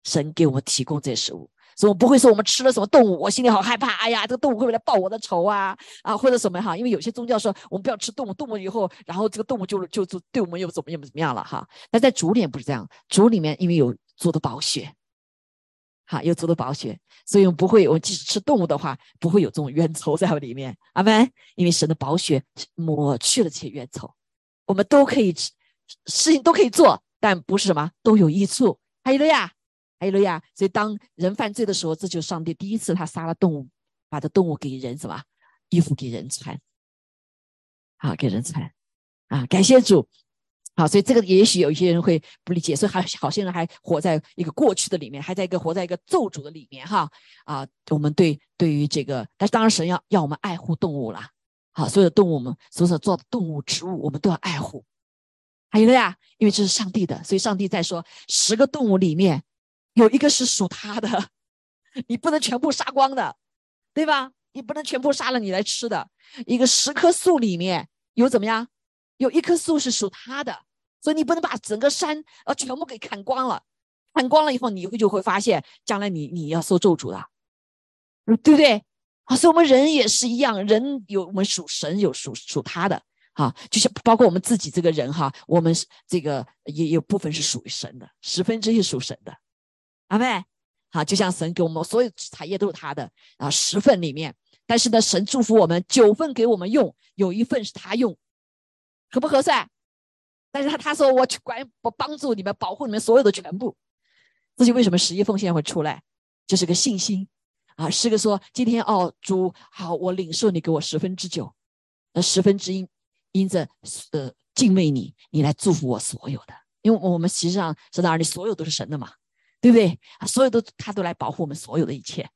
神给我们提供这些食物。所以我不会说我们吃了什么动物，我心里好害怕。哎呀，这个动物会不会来报我的仇啊？啊，或者什么哈？因为有些宗教说我们不要吃动物，动物以后，然后这个动物就就就对我们又怎么怎么怎么样了哈？那在主里面不是这样，主里面因为有主的宝血，哈，有主的宝血，所以我们不会，我们即使吃动物的话，不会有这种冤仇在里面。阿门。因为神的宝血抹去了这些冤仇，我们都可以，事情都可以做，但不是什么都有益处。还有了呀。还有了呀，所以当人犯罪的时候，这就是上帝第一次他杀了动物，把这动物给人什么衣服给人穿，好给人穿，啊，感谢主，好，所以这个也许有一些人会不理解，所以还好些人还活在一个过去的里面，还在一个活在一个咒诅的里面哈，啊，我们对对于这个，但是当然神要要我们爱护动物了，好，所有的动物们所所做的动物植物，我们都要爱护，还有了呀，因为这是上帝的，所以上帝在说十个动物里面。有一个是属他的，(laughs) 你不能全部杀光的，对吧？你不能全部杀了你来吃的。一个十棵树里面有怎么样？有一棵树是属他的，所以你不能把整个山呃全部给砍光了。砍光了以后，你会就会发现，将来你你要受咒诅的，对不对？啊，所以我们人也是一样，人有我们属神，有属属他的，啊，就像包括我们自己这个人哈，我们这个也有部分是属于神的，十分之一属神的，阿妹，好，就像神给我们所有产业都是他的啊，十份里面，但是呢，神祝福我们九份给我们用，有一份是他用，合不合算？但是他他说我去管我帮助你们保护你们所有的全部，这就为什么十一奉献会出来，这是个信心。啊，是个说今天哦主好，我领受你给我十分之九，那十分之一因着呃敬畏你，你来祝福我所有的，因为我们实际上是哪里所有都是神的嘛，对不对啊？所有都他都来保护我们所有的一切，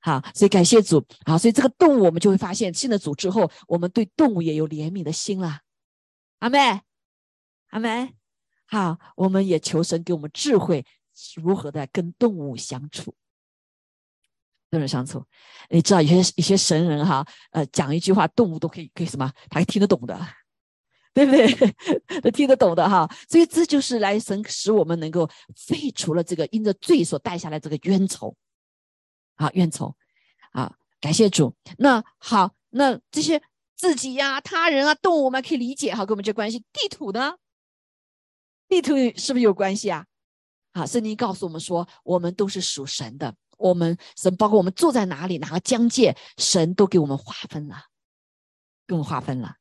好，所以感谢主啊，所以这个动物我们就会发现信了主之后，我们对动物也有怜悯的心了，阿妹。阿妹。好，我们也求神给我们智慧，如何的跟动物相处，跟人相处。你知道，有些一些神人哈，呃，讲一句话，动物都可以可以什么，他听得懂的，(laughs) 对不对？(laughs) 都听得懂的哈。所以这就是来神使我们能够废除了这个因着罪所带下来这个冤仇，啊，冤仇，啊，感谢主。那好，那这些自己呀、他人啊、动物，我们可以理解哈，跟我们这关系。地土呢？地图是不是有关系啊？啊，圣经告诉我们说，我们都是属神的。我们神包括我们住在哪里，哪个疆界，神都给我们划分了，给我们划分了。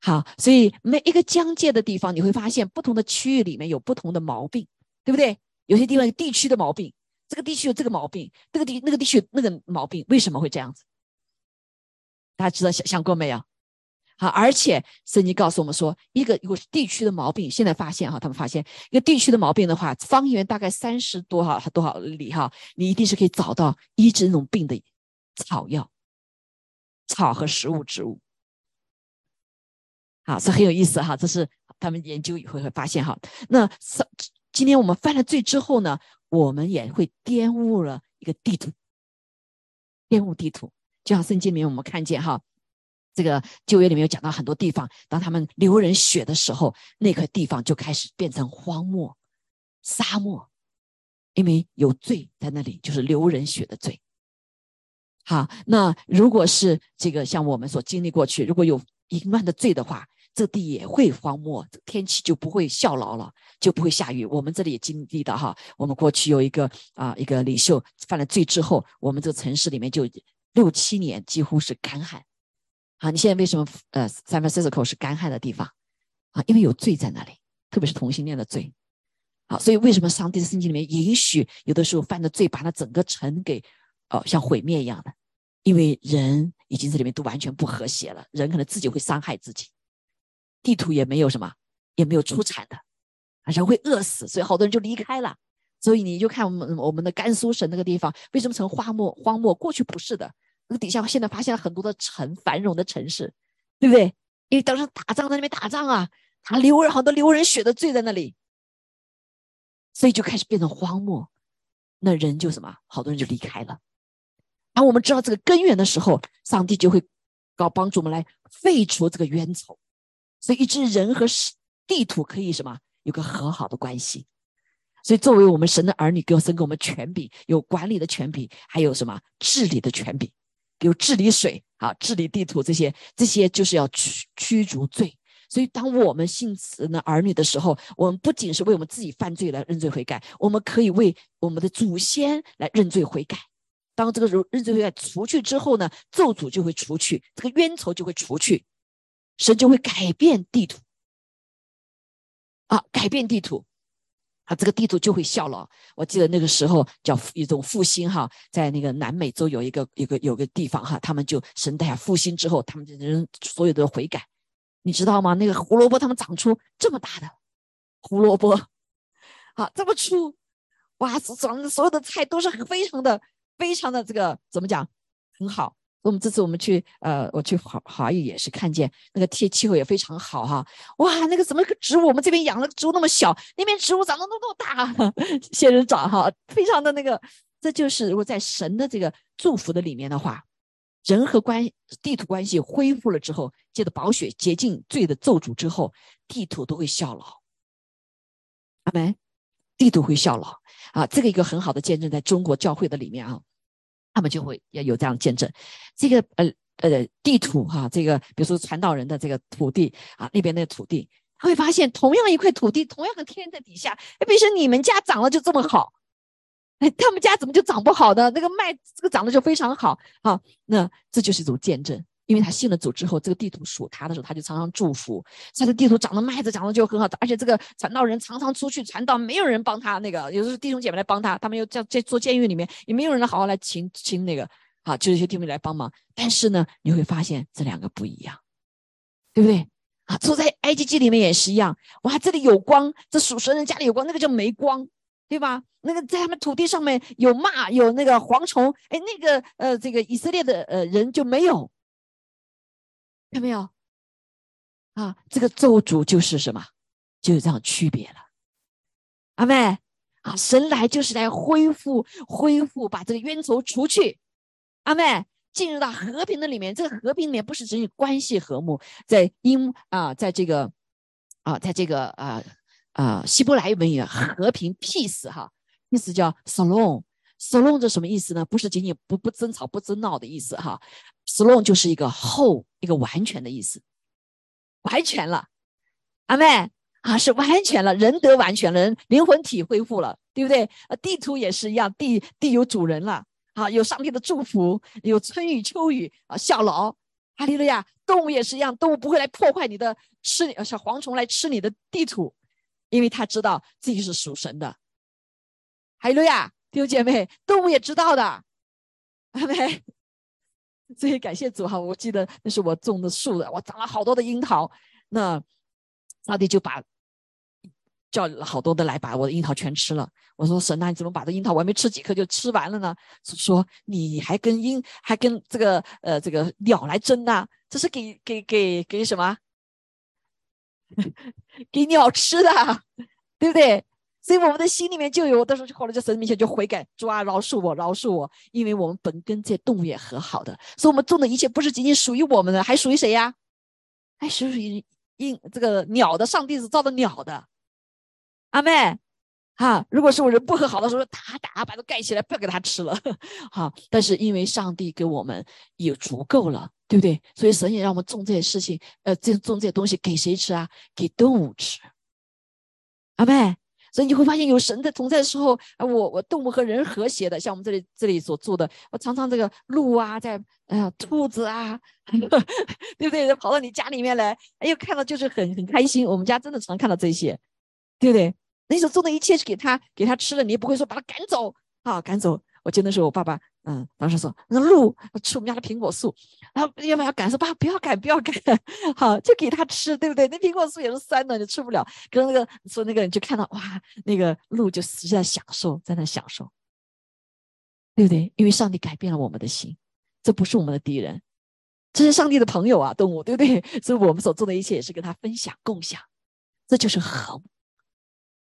好，所以每一个疆界的地方，你会发现不同的区域里面有不同的毛病，对不对？有些地方有地区的毛病，这个地区有这个毛病，这个地那个地区那个毛病，为什么会这样子？大家知道想想过没有？好，而且圣经告诉我们说，一个如果是地区的毛病，现在发现哈，他们发现一个地区的毛病的话，方圆大概三十多少多少里哈，你一定是可以找到医治那种病的草药、草和食物植物。好，这很有意思哈，这是他们研究以后会发现哈。那今天我们犯了罪之后呢，我们也会玷污了一个地图，玷污地图，就像圣经里面我们看见哈。这个旧约里面有讲到很多地方，当他们流人血的时候，那块地方就开始变成荒漠、沙漠，因为有罪在那里，就是流人血的罪。好，那如果是这个像我们所经历过去，如果有淫乱的罪的话，这地也会荒漠，天气就不会效劳了，就不会下雨。我们这里也经历的哈，我们过去有一个啊一个领袖犯了罪之后，我们这个城市里面就六七年几乎是干旱。好，你现在为什么呃，San Francisco 是干旱的地方啊？因为有罪在那里，特别是同性恋的罪。好，所以为什么上帝的圣经里面允许有的时候犯的罪把那整个城给哦像毁灭一样的？因为人已经这里面都完全不和谐了，人可能自己会伤害自己，地图也没有什么，也没有出产的，人会饿死，所以好多人就离开了。所以你就看我们我们的甘肃省那个地方，为什么成荒漠？荒漠过去不是的。那个底下现在发现了很多的城，繁荣的城市，对不对？因为当时打仗在那边打仗啊，他流人好多流人血的罪在那里，所以就开始变成荒漠，那人就什么，好多人就离开了。当我们知道这个根源的时候，上帝就会搞帮助我们来废除这个冤仇，所以一直人和地土可以什么有个和好的关系。所以作为我们神的儿女，给神给我们权柄，有管理的权柄，还有什么治理的权柄。比如治理水啊，治理地图这些，这些就是要驱驱逐罪。所以，当我们信神的儿女的时候，我们不仅是为我们自己犯罪来认罪悔改，我们可以为我们的祖先来认罪悔改。当这个认罪悔改除去之后呢，咒诅就会除去，这个冤仇就会除去，神就会改变地图啊，改变地图。啊，这个地图就会效劳。我记得那个时候叫一种复兴哈，在那个南美洲有一个有个有个地方哈，他们就神代复兴之后，他们的人所有的悔改，你知道吗？那个胡萝卜他们长出这么大的胡萝卜，啊，这么粗，哇，长的所有的菜都是非常的非常的这个怎么讲，很好。我们这次我们去，呃，我去华华裔也是看见那个天气候也非常好哈，哇，那个怎么个植物，我们这边养的植物那么小，那边植物长得那么大，仙人掌哈，非常的那个，这就是如果在神的这个祝福的里面的话，人和关地土关系恢复了之后，借着宝血洁净罪的咒诅之后，地土都会效劳。阿门。地图会效劳啊。这个一个很好的见证，在中国教会的里面啊，他们就会要有这样见证。这个呃呃地图哈，这个比如说传道人的这个土地啊，那边那个土地，他会发现同样一块土地，同样的天在底下，哎，为什么你们家长了就这么好？哎，他们家怎么就长不好呢？那个麦这个长得就非常好啊，那这就是一种见证。因为他信了主之后，这个地图属他的时候，他就常常祝福。他的地图长的麦子长得就很好，而且这个传道人常常出去传道，没有人帮他那个，有时候弟兄姐妹来帮他，他们又在在做监狱里面，也没有人好好来请请那个啊，就这些弟兄来帮忙。但是呢，你会发现这两个不一样，对不对？啊，住在埃及记里面也是一样。哇，这里有光，这属神人家里有光，那个叫没光，对吧？那个在他们土地上面有蚂，有那个蝗虫，哎，那个呃，这个以色列的呃人就没有。看没有？啊，这个咒诅就是什么？就是这样区别了。阿妹，啊，神来就是来恢复、恢复，把这个冤仇除去。阿妹，进入到和平的里面。这个和平里面不是指你关系和睦，在英啊，在这个啊，在这个啊啊希伯来文也和平 peace 哈，意思叫 salon。salon 这什么意思呢？不是仅仅不不争吵、不争闹的意思哈。Salon 就是一个后一个完全的意思，完全了，阿妹啊，是完全了，人得完全了，人灵魂体恢复了，对不对？呃，地图也是一样，地地有主人了，啊，有上帝的祝福，有春雨秋雨啊，效劳，哈利路亚。动物也是一样，动物不会来破坏你的吃，小蝗虫来吃你的地图，因为他知道自己是属神的，哈利路亚。弟兄姐妹，动物也知道的，阿妹。(laughs) 所以感谢主哈，我记得那是我种的树的，我长了好多的樱桃。那上帝就把叫了好多的来把我的樱桃全吃了。我说神啊，你怎么把这樱桃我还没吃几颗就吃完了呢？说你还跟鹰还跟这个呃这个鸟来争呢？这是给给给给什么？(laughs) 给鸟吃的，对不对？所以我们的心里面就有，到时候后来就神面前就悔改，主啊饶恕我，饶恕我，因为我们本跟这动物也和好的，所以我们种的一切不是仅仅属于我们的，还属于谁呀？还属于应这个鸟的，上帝是造的鸟的，阿妹，哈，如果是我人不和好的时候，打打把它盖起来，不要给它吃了，(laughs) 好，但是因为上帝给我们也足够了，对不对？所以神也让我们种这些事情，呃，这种这些东西给谁吃啊？给动物吃，阿妹。所以你会发现，有神的同在的时候，啊，我我动物和人和谐的，像我们这里这里所住的，我常常这个鹿啊，在哎呀兔子啊，(laughs) 对不对？跑到你家里面来，哎呦，看到就是很很开心。我们家真的常看到这些，对不对？你所做的一切是给他给他吃了，你也不会说把他赶走啊，赶走。我记得是我爸爸。嗯，当时说那鹿吃我们家的苹果树，然后要不要赶？说爸不要赶，不要赶，好就给他吃，对不对？那苹果树也是酸的，你吃不了。跟那个说那个人就看到哇，那个鹿就实际在享受，在那享受，对不对？因为上帝改变了我们的心，这不是我们的敌人，这是上帝的朋友啊，动物，对不对？(laughs) 所以我们所做的一切也是跟他分享、共享，这就是和睦。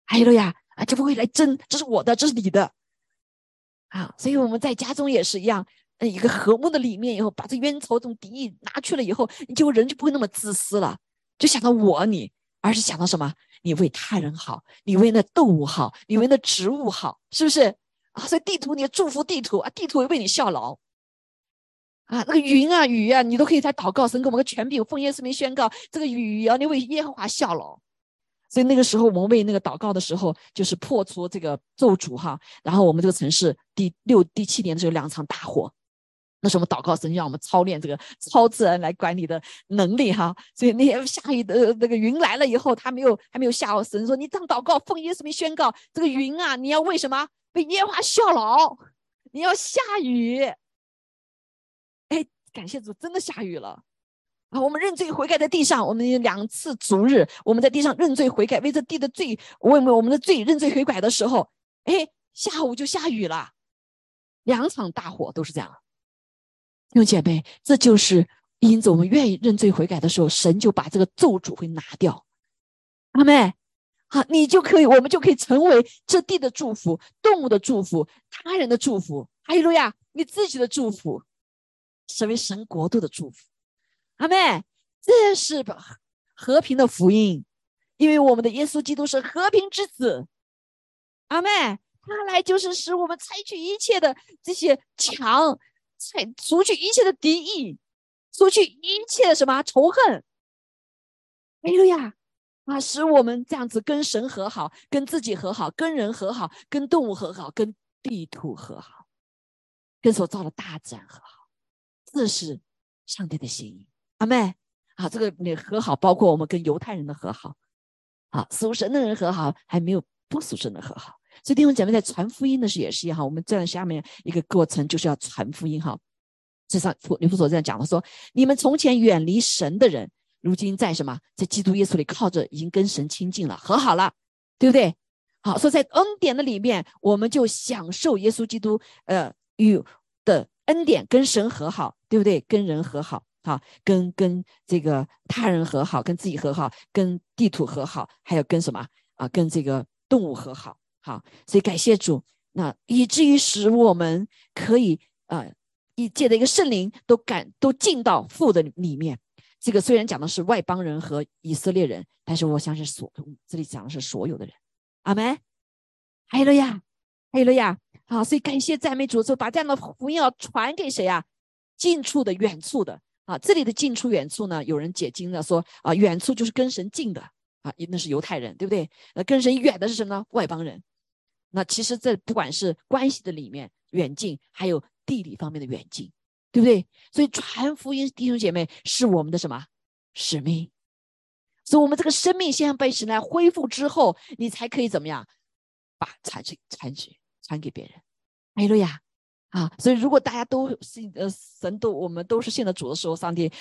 还有了呀，啊就不会来争，这是我的，这是你的。啊，所以我们在家中也是一样，嗯，一个和睦的里面以后，把这冤仇、这种敌意拿去了以后，你就人就不会那么自私了，就想到我你，而是想到什么？你为他人好，你为那动物好，你为那植物好，是不是？啊，所以地图你祝福地图啊，地图也为你效劳。啊，那个云啊雨啊，你都可以在祷告，神给我们个权柄，奉耶稣名宣告，这个雨啊，你为耶和华效劳。所以那个时候，我们为那个祷告的时候，就是破除这个咒诅哈。然后我们这个城市第六、第七年只有两场大火，那时候我们祷告神让我们操练这个超自然来管理的能力哈。所以那天下雨的那个云来了以后，他没有还没有下，神说你这样祷告，奉耶稣名宣告，这个云啊，你要为什么为耶和华效劳？你要下雨。哎，感谢主，真的下雨了。啊，我们认罪悔改在地上，我们两次逐日，我们在地上认罪悔改，为这地的罪，为我们的罪认罪悔改的时候，哎，下午就下雨了，两场大火都是这样。弟兄姐妹，这就是因此我们愿意认罪悔改的时候，神就把这个咒诅会拿掉。阿妹，好，你就可以，我们就可以成为这地的祝福，动物的祝福，他人的祝福，哈利路亚，你自己的祝福，成为神国度的祝福。阿妹，这是和平的福音，因为我们的耶稣基督是和平之子。阿妹，他来就是使我们采取一切的这些强，采除去一切的敌意，除去一切的什么仇恨。哎呦呀，啊，使我们这样子跟神和好，跟自己和好，跟人和好，跟动物和好，跟地土和好，跟所造的大自然和好，这是上帝的心意。阿妹，啊，这个你和好，包括我们跟犹太人的和好，啊，属神的人和好，还没有不属神的和好。所以弟兄姐妹在传福音的时候也是一样哈，我们站在下面一个过程就是要传福音哈。这上女夫所这样讲的说，你们从前远离神的人，如今在什么？在基督耶稣里靠着，已经跟神亲近了，和好了，对不对？好，所以在恩典的里面，我们就享受耶稣基督呃与的恩典，跟神和好，对不对？跟人和好。好，跟跟这个他人和好，跟自己和好，跟地土和好，还有跟什么啊？跟这个动物和好。好，所以感谢主，那以至于使我们可以呃，一借的一个圣灵都感都进到父的里面。这个虽然讲的是外邦人和以色列人，但是我相信所这里讲的是所有的人。阿门。还有了呀，还有了呀。好，所以感谢赞美主，就把这样的福音要传给谁啊？近处的、远处的。啊，这里的近处、远处呢？有人解经的说，啊，远处就是跟神近的啊，那是犹太人，对不对？那跟神远的是什么呢？外邦人。那其实这不管是关系的里面远近，还有地理方面的远近，对不对？所以传福音，弟兄姐妹是我们的什么使命？所以我们这个生命先被神来恢复之后，你才可以怎么样把传去、传、传给别人。哎路亚。啊，所以如果大家都信呃神都我们都是信的主的时候，上帝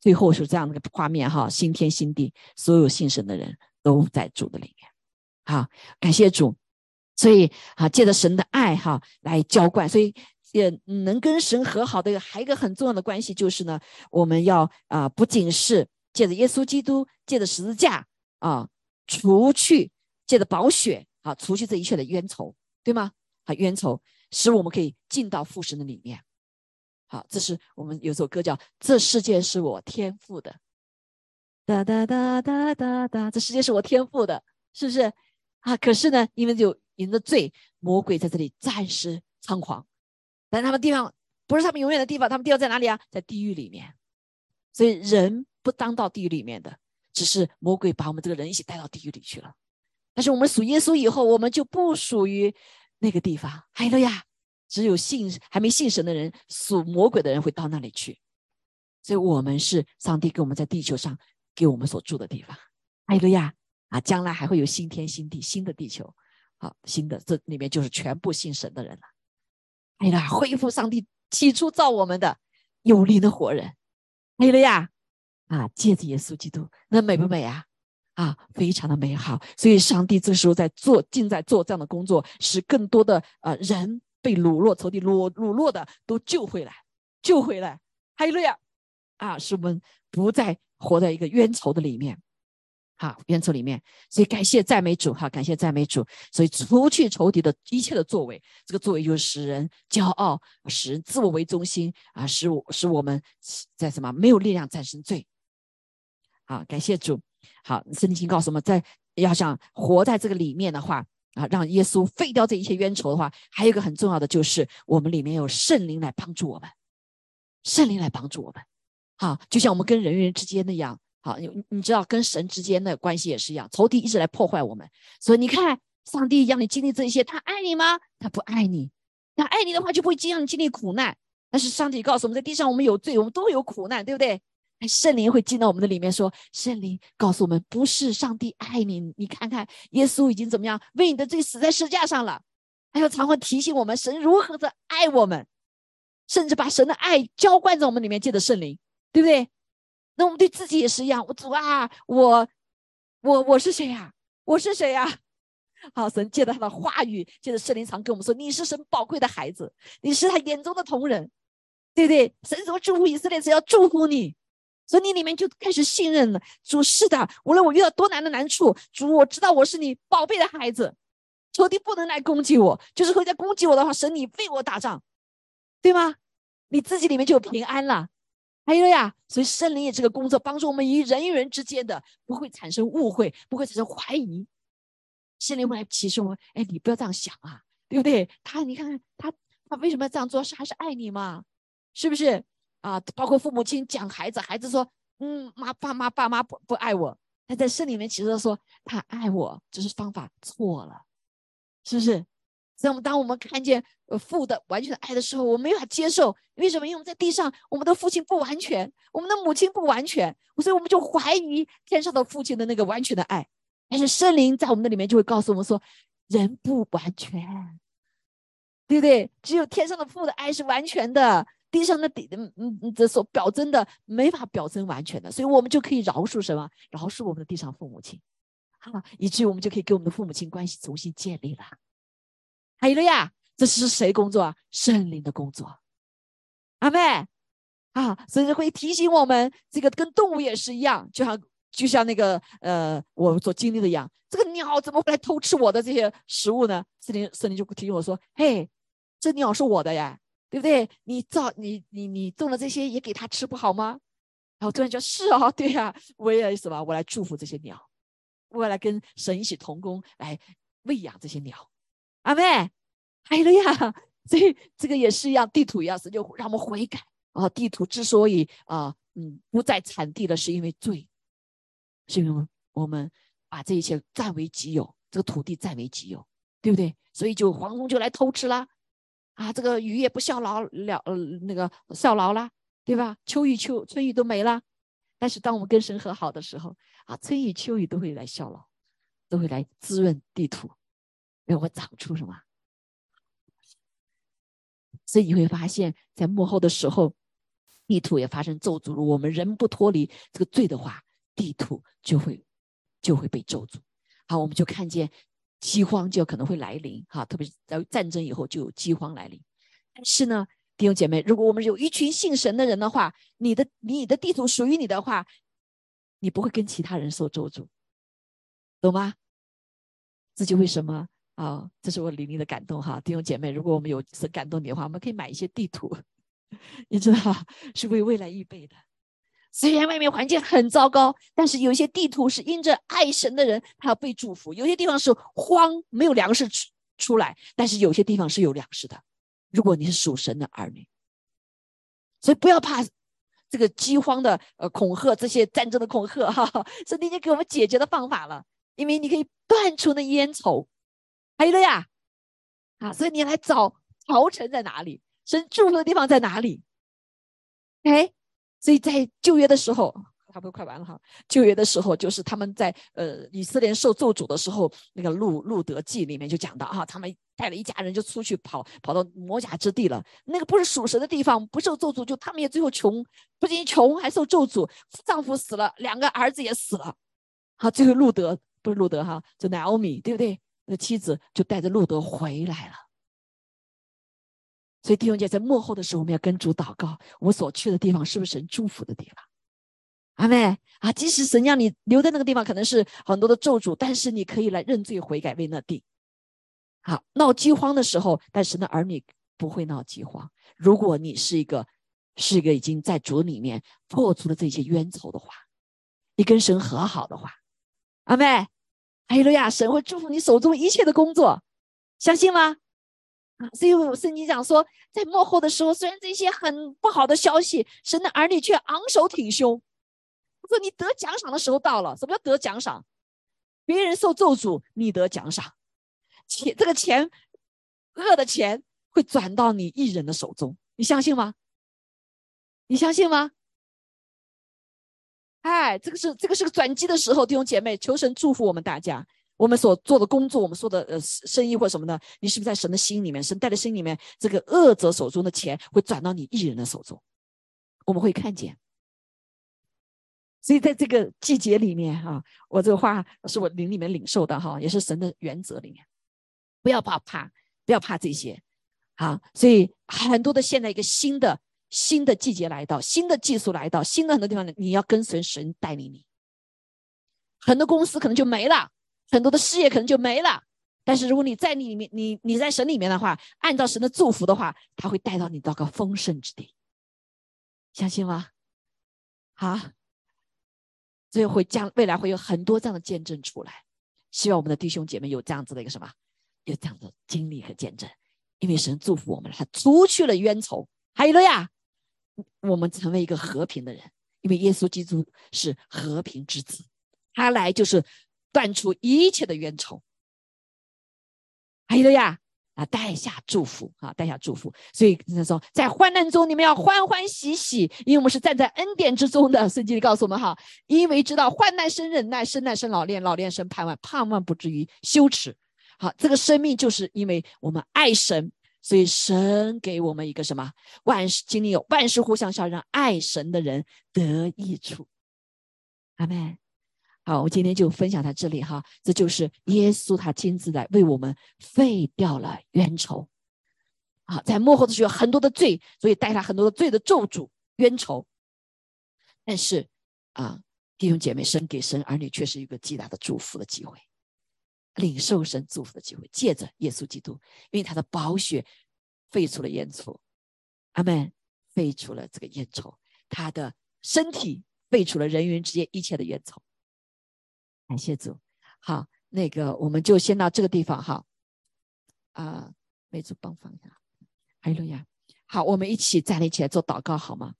最后是这样的一个画面哈，新天新地，所有信神的人都在主的里面。好，感谢主。所以啊，借着神的爱哈来浇灌，所以也能跟神和好的还有一个很重要的关系就是呢，我们要啊不仅是借着耶稣基督，借着十字架啊，除去借着宝血啊，除去这一切的冤仇，对吗？啊，冤仇。使我们可以进到父神的里面。好，这是我们有首歌叫《这世界是我天赋的》，哒哒哒哒哒哒，这世界是我天赋的，是不是？啊，可是呢，因为有因着罪，魔鬼在这里暂时猖狂，但他们地方不是他们永远的地方，他们地方在哪里啊？在地狱里面。所以人不当到地狱里面的，只是魔鬼把我们这个人一起带到地狱里去了。但是我们属耶稣以后，我们就不属于。那个地方，海了呀！只有信还没信神的人，属魔鬼的人会到那里去。所以，我们是上帝给我们在地球上给我们所住的地方，海了呀！啊，将来还会有新天新地、新的地球，好，新的这里面就是全部信神的人了。哎呀，恢复上帝起初造我们的有灵的活人，哎了呀！啊，借着耶稣基督，那美不美啊？啊，非常的美好，所以上帝这时候在做，正在做这样的工作，使更多的呃人被掳落仇敌掳掳落的都救回来，救回来，还有了呀，啊，使我们不再活在一个冤仇的里面，好，冤仇里面，所以感谢赞美主，哈，感谢赞美主，所以除去仇敌的一切的作为，这个作为就是使人骄傲，使人自我为中心啊，使我使我们在什么没有力量战胜罪，好，感谢主。好，圣经告诉我们，在要想活在这个里面的话，啊，让耶稣废掉这一切冤仇的话，还有一个很重要的就是，我们里面有圣灵来帮助我们，圣灵来帮助我们。好，就像我们跟人与人之间那样，好，你你知道跟神之间的关系也是一样，仇敌一直来破坏我们。所以你看，上帝让你经历这些，他爱你吗？他不爱你。他爱你的话，就不会让你经历苦难。但是上帝告诉我们在地上，我们有罪，我们都有苦难，对不对？圣灵会进到我们的里面，说：“圣灵告诉我们，不是上帝爱你，你看看耶稣已经怎么样为你的罪死在石架上了。”还有常会提醒我们，神如何的爱我们，甚至把神的爱浇灌在我们里面，借着圣灵，对不对？那我们对自己也是一样。我主啊，我我我是谁呀？我是谁呀？(laughs) 好，神借着他的话语，借着圣灵常跟我们说：“你是神宝贵的孩子，你是他眼中的同人，对不对？”神说：“祝福以色列，是要祝福你。”所以你里面就开始信任了主，是的，无论我遇到多难的难处，主，我知道我是你宝贝的孩子，仇敌不能来攻击我，就是会在攻击我的话，神你为我打仗，对吗？你自己里面就有平安了，还有呀，所以圣灵也这个工作，帮助我们与人与人之间的不会产生误会，不会产生怀疑，圣灵会来提示我们：哎，你不要这样想啊，对不对？他，你看看他，他为什么要这样做？是还是爱你嘛？是不是啊？包括父母亲讲孩子，孩子说：嗯，妈，爸妈，爸妈不不爱我。他在圣里面其实说他爱我，只是方法错了，是不是？所以，我们当我们看见呃父的完全的爱的时候，我没法接受。为什么？因为我们在地上，我们的父亲不完全，我们的母亲不完全，所以我们就怀疑天上的父亲的那个完全的爱。但是圣灵在我们的里面就会告诉我们说，人不完全，对不对？只有天上的父的爱是完全的，地上的底嗯嗯这所表征的没法表征完全的，所以我们就可以饶恕什么？饶恕我们的地上父母亲，啊，以至于我们就可以跟我们的父母亲关系重新建立了。还有了呀，这是谁工作啊？圣灵的工作，阿妹啊，甚至会提醒我们，这个跟动物也是一样，就像就像那个呃，我所经历的一样，这个鸟怎么会来偷吃我的这些食物呢？森林森林就提醒我说：“嘿，这鸟是我的呀，对不对？你造你你你种了这些也给它吃不好吗？”然后突然就：“是啊，(laughs) 对呀，我也什么，我来祝福这些鸟，我来跟神一起同工，来喂养这些鸟。”阿妹，哎了呀！所以这个也是一样，地图一样是就让我们悔改啊。地图之所以啊，嗯，不再产地了，是因为罪，是因为我们把这一切占为己有，这个土地占为己有，对不对？所以就黄龙就来偷吃啦，啊，这个雨也不效劳了，那个效劳啦，对吧？秋雨秋春雨都没了。但是当我们跟神和好的时候，啊，春雨秋雨都会来效劳，都会来滋润地土。让我长出什么？所以你会发现在幕后的时候，地土也发生咒诅。了我们人不脱离这个罪的话，地土就会就会被咒诅。好，我们就看见饥荒就可能会来临。哈，特别是在战争以后就有饥荒来临。但是呢，弟兄姐妹，如果我们有一群信神的人的话，你的你的地图属于你的话，你不会跟其他人受咒诅，懂吗？这就为什么？啊，这是我灵灵的感动哈，弟兄姐妹，如果我们有神感动你的话，我们可以买一些地图，(laughs) 你知道是为未来预备的。虽然外面环境很糟糕，但是有些地图是因着爱神的人，他要被祝福。有些地方是荒，没有粮食出出来，但是有些地方是有粮食的。如果你是属神的儿女，所以不要怕这个饥荒的呃恐吓，这些战争的恐吓哈，哈是已经给我们解决的方法了，因为你可以断除那烟愁。还有了呀，啊，所以你来找朝臣在哪里？神祝福的地方在哪里？哎，所以在旧约的时候，差不多快完了哈。旧约的时候，就是他们在呃以色列受咒诅的时候，那个路路德记里面就讲到哈，他们带了一家人就出去跑，跑到摩甲之地了。那个不是属神的地方，不受咒诅，就他们也最后穷，不仅穷，还受咒诅，丈夫死了，两个儿子也死了。好，最后路德不是路德哈，就 Naomi，对不对？那妻子就带着路德回来了，所以弟兄姐在幕后的时候，我们要跟主祷告：我所去的地方是不是神祝福的地方？阿妹啊，即使神让你留在那个地方，可能是很多的咒诅，但是你可以来认罪悔改为那地。好，闹饥荒的时候，但神的儿女不会闹饥荒。如果你是一个是一个已经在主里面破除了这些冤仇的话，你跟神和好的话，阿妹。哈利路亚！神会祝福你手中一切的工作，相信吗？啊，所以圣经讲说，在幕后的时候，虽然这些很不好的消息，神的儿女却昂首挺胸。说你得奖赏的时候到了。什么叫得奖赏？别人受咒诅，你得奖赏。钱这个钱，恶的钱会转到你一人的手中，你相信吗？你相信吗？哎，这个是这个是个转机的时候，弟兄姐妹，求神祝福我们大家。我们所做的工作，我们说的呃生意或什么的，你是不是在神的心里面？神带的心里面，这个恶者手中的钱会转到你一人的手中，我们会看见。所以在这个季节里面啊，我这个话是我灵里面领受的哈，也是神的原则里面，不要怕怕，不要怕这些，啊，所以很多的现在一个新的。新的季节来到，新的技术来到，新的很多地方，你要跟随神带领你。很多公司可能就没了，很多的事业可能就没了。但是如果你在你里面，你你在神里面的话，按照神的祝福的话，他会带到你到个丰盛之地。相信吗？好，所以会将未来会有很多这样的见证出来。希望我们的弟兄姐妹有这样子的一个什么，有这样的经历和见证，因为神祝福我们了，他除去了冤仇。还有了呀，我们成为一个和平的人，因为耶稣基督是和平之子，他来就是断除一切的冤仇。还有了呀。啊，带下祝福啊，带下祝福。所以他说，在患难中你们要欢欢喜喜，因为我们是站在恩典之中的。圣经里告诉我们哈，因为知道患难生忍耐，生耐生老练，老练生盼望，盼望不至于羞耻。好，这个生命就是因为我们爱神，所以神给我们一个什么？万事经历有万事互相效，让爱神的人得益处。阿门。好，我今天就分享到这里哈。这就是耶稣他亲自来为我们废掉了冤仇。好，在幕后的时候很多的罪，所以带来很多的罪的咒诅冤仇。但是啊，弟兄姐妹，神给神儿女却是一个极大的祝福的机会，领受神祝福的机会，借着耶稣基督，因为他的宝血废除了冤仇，阿门，废除了这个冤仇，他的身体废除了人与人之间一切的冤仇。感谢主，好，那个我们就先到这个地方哈，啊，梅主帮放一下，哈利路亚，好，我们一起站立起来做祷告好吗？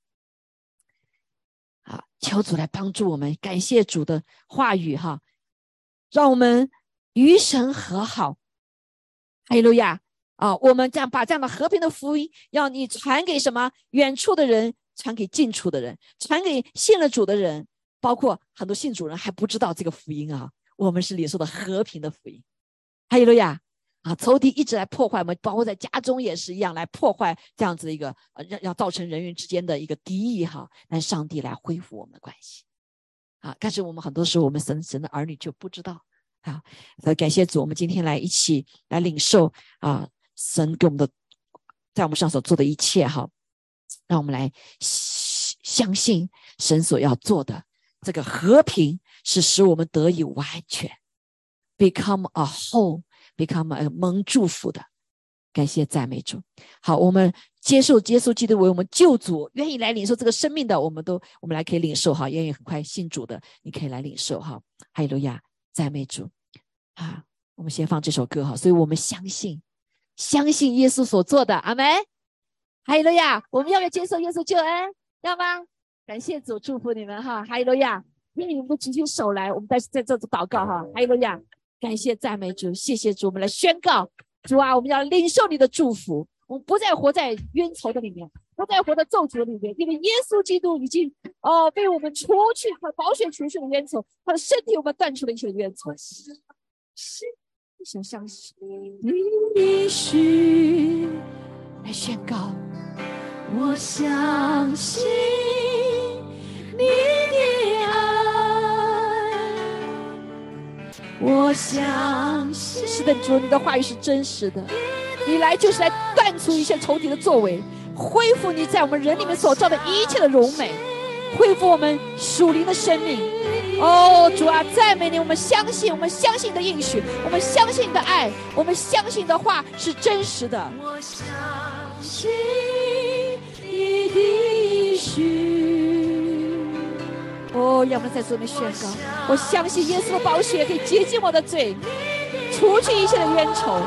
好，求主来帮助我们，感谢主的话语哈，让我们与神和好，哈利路亚。啊，我们这样把这样的和平的福音，要你传给什么？远处的人，传给近处的人，传给信了主的人。包括很多信主人还不知道这个福音啊，我们是领受的和平的福音。还有了呀，啊，仇敌一直来破坏我们，包括在家中也是一样来破坏这样子的一个呃，要要造成人与之间的一个敌意哈。但上帝来恢复我们的关系啊，但是我们很多时候我们神神的儿女就不知道啊。所以感谢主，我们今天来一起来领受啊，神给我们的在我们上所做的一切哈，让我们来相信神所要做的。这个和平是使我们得以完全，become a whole，become a 蒙祝福的。感谢赞美主。好，我们接受接受基督为我们救主，愿意来领受这个生命的，我们都我们来可以领受哈。愿意很快信主的，你可以来领受哈。哈利路亚，赞美主。啊，我们先放这首歌哈。所以我们相信，相信耶稣所做的。阿门。哈利路亚，我们要不要接受耶稣救恩？要吗？感谢主祝福你们哈，哈利路亚！愿你们都举起手来，我们在在这祷告哈，哈利路亚！感谢赞美主，谢谢主，我们来宣告主啊，我们要领受你的祝福，我们不再活在冤仇的里面，不再活在咒诅里面，因为耶稣基督已经哦被我们除去和保险除去了冤仇，他的身体我们断除了一切冤仇。是想相信，必须来宣告，我相信。你的爱，我相信。是的，主，你的话语是真实的。你来就是来断除一切仇敌的作为，恢复你在我们人里面所造的一切的荣美，恢复我们属灵的生命。哦，主啊，赞美你！我们相信，我们相信你的应许，我们相信你的爱，我们相信的话是真实的。我相信你的应许。哦，让我们在这里宣告：我相信耶稣的宝血可以洁净我的罪，除去一切的冤仇。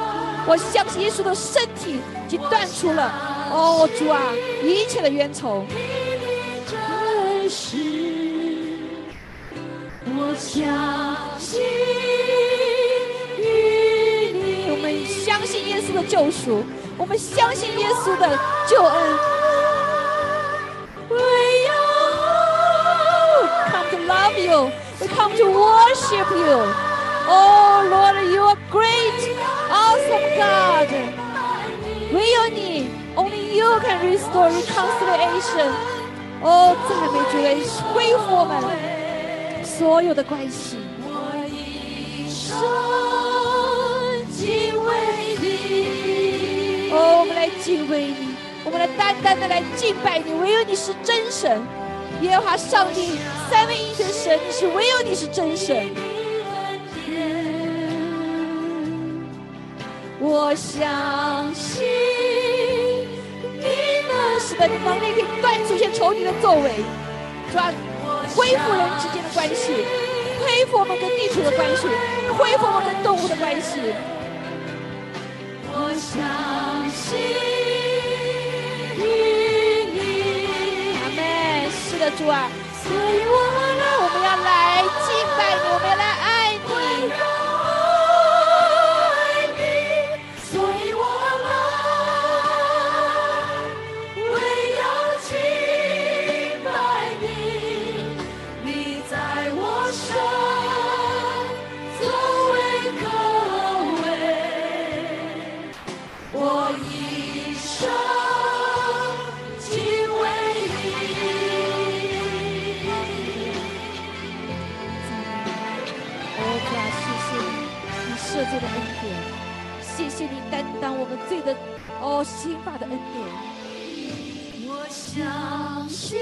我相信耶稣的身体已经断除了。哦，主啊，一切的冤仇。我相信你，我们相信耶稣的救赎，我们相信耶稣的救恩。love you. We come to worship you. Oh Lord, you are great, awesome God. 唯有你，Only you can restore reconciliation. 哦，赞美主来恢复我们所有的关系。我一生敬畏你。哦，我们来敬畏你，我们来单单的来敬拜你，唯有你是真神。 耶和华上帝，三位一的神，你是唯有你是真神。我相信你们是的，你能力可以断除一些仇敌的作为，抓恢复人之间的关系，恢复我们跟地图的关系，恢复我们跟动物的关系。我相信主啊，所以我们要来敬拜你，我们要来我们罪的哦，刑罚的恩典。我相信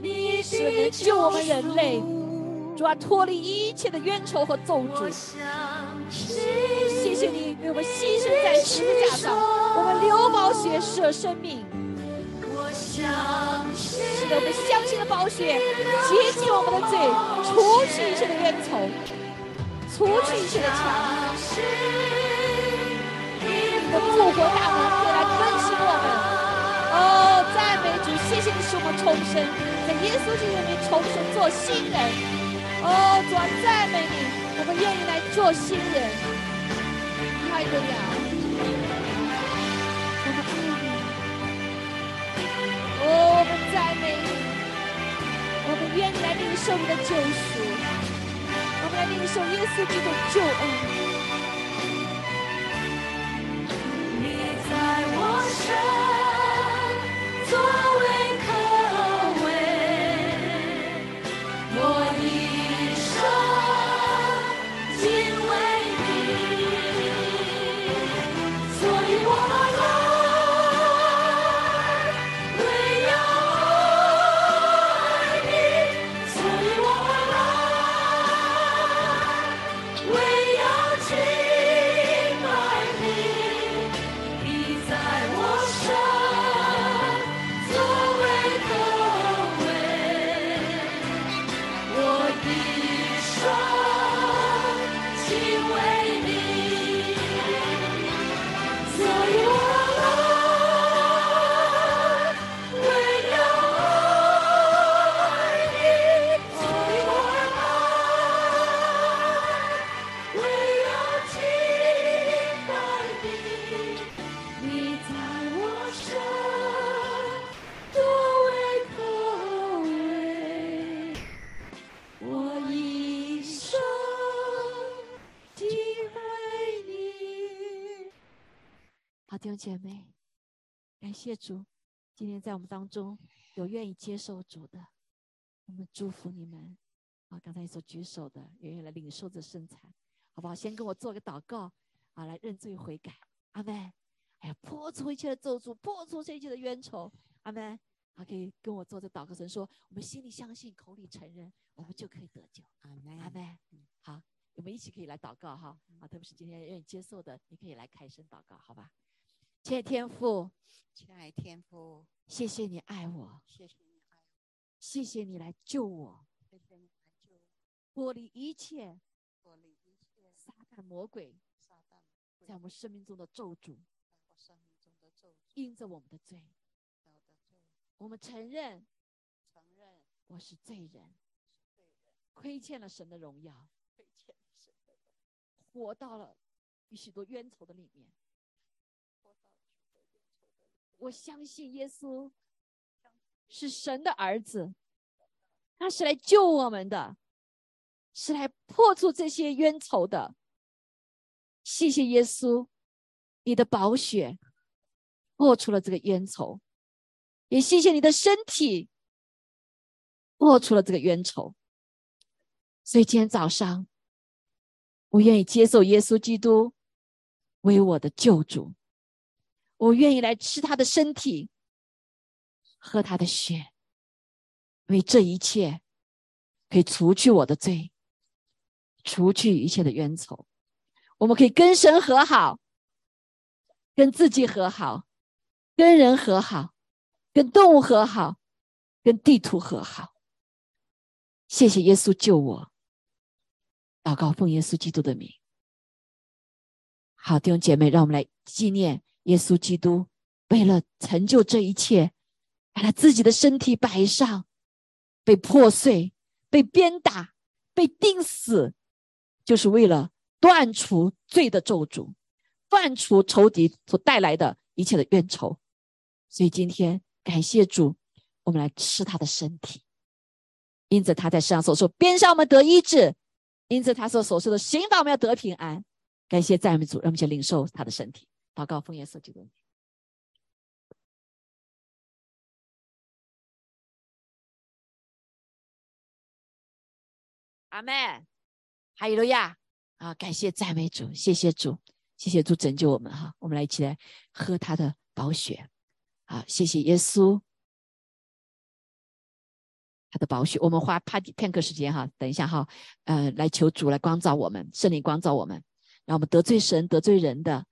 你是能救我们人类，主啊，脱离一切的冤仇和咒诅。谢谢你为我们牺牲在十字架上，我们流宝血舍生命。我相信，是的，我们相信的宝血洁净我们的罪，除去一切的冤仇。除去一切的墙，你的复活大能会来更新我们。哦，赞美主，谢谢你使我们重生，在耶稣基督里面重生做新人。哦，主啊，赞美你，我们愿意来做新人。哈利路亚，我们爱你。哦，我们赞美你，我们愿意来领受你的救赎。我们来领受耶稣基督的救恩。谢主，今天在我们当中有愿意接受主的，我们祝福你们。啊，刚才所举手的，愿意来领受这圣餐，好不好？先跟我做个祷告，啊，来认罪悔改。阿门。哎呀，破除一切的咒诅，破除这一切的冤仇。阿门。啊，可以跟我做这祷告，神说，我们心里相信，口里承认，我们就可以得救。阿门。阿门。好，我们一起可以来祷告哈。啊，特别是今天愿意接受的，你可以来开声祷告，好吧？亲爱的天父，亲爱的天父，谢谢你爱我，谢谢你爱我，谢谢你来救我，谢谢你来救我，脱离一切，脱离一切。撒旦魔鬼，撒旦在我们生命中的咒诅，在我生命中的咒诅，因着我们的罪，我的罪，我们承认，承认。我是罪人，是罪人，亏欠了神的荣耀，亏欠了神的荣耀，活到了与许多冤仇的里面。我相信耶稣是神的儿子，他是来救我们的，是来破除这些冤仇的。谢谢耶稣，你的宝血破除了这个冤仇，也谢谢你的身体破除了这个冤仇。所以今天早上，我愿意接受耶稣基督为我的救主。我愿意来吃他的身体，喝他的血，为这一切可以除去我的罪，除去一切的冤仇。我们可以跟神和好，跟自己和好，跟人和好，跟动物和好，跟地图和好。谢谢耶稣救我，祷告奉耶稣基督的名。好，弟兄姐妹，让我们来纪念耶稣基督，为了成就这一切，把他自己的身体摆上，被破碎、被鞭打、被钉死，就是为了断除罪的咒诅，断除仇敌所带来的一切的冤仇。所以今天感谢主，我们来吃他的身体，因此他在世上所说，鞭伤我们得医治，因此他所所说的刑罚我们要得平安。感谢赞美主，让我们去领受他的身体，祷告奉耶稣基督。阿门，哈利路亚啊！感谢赞美主，谢谢主，谢谢主拯救我们哈！我们来一起来喝他的宝血啊！谢谢耶稣，他的宝血。我们花怕片刻时间哈，等一下哈，呃，来求主来光照我们，圣灵光照我们。让我们得罪神、得罪人的，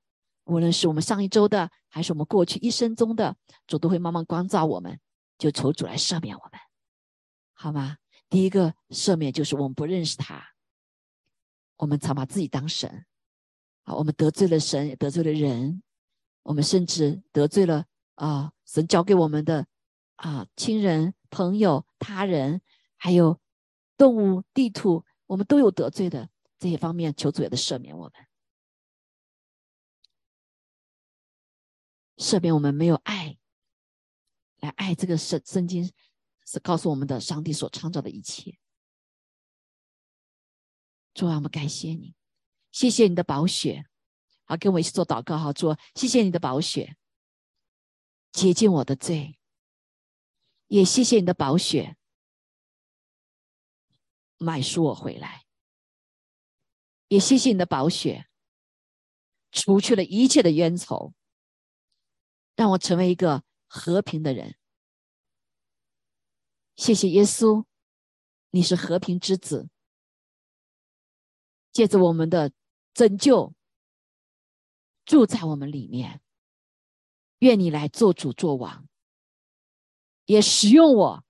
无论是我们上一周的，还是我们过去一生中的，主都会慢慢光照我们，就求主来赦免我们，好吗？第一个赦免就是我们不认识他，我们常把自己当神，啊，我们得罪了神，也得罪了人，我们甚至得罪了啊，神交给我们的啊亲人、朋友、他人，还有动物、地图，我们都有得罪的。这些方面，求主也的赦免我们，赦免我们没有爱来爱这个圣圣经是告诉我们的上帝所创造的一切。主啊，我们感谢你，谢谢你的宝血，好，跟我一起做祷告，好，主，谢谢你的宝血洁净我的罪，也谢谢你的宝血买赎我回来。也谢谢你的宝血，除去了一切的冤仇，让我成为一个和平的人。谢谢耶稣，你是和平之子，借着我们的拯救，住在我们里面。愿你来做主做王，也使用我，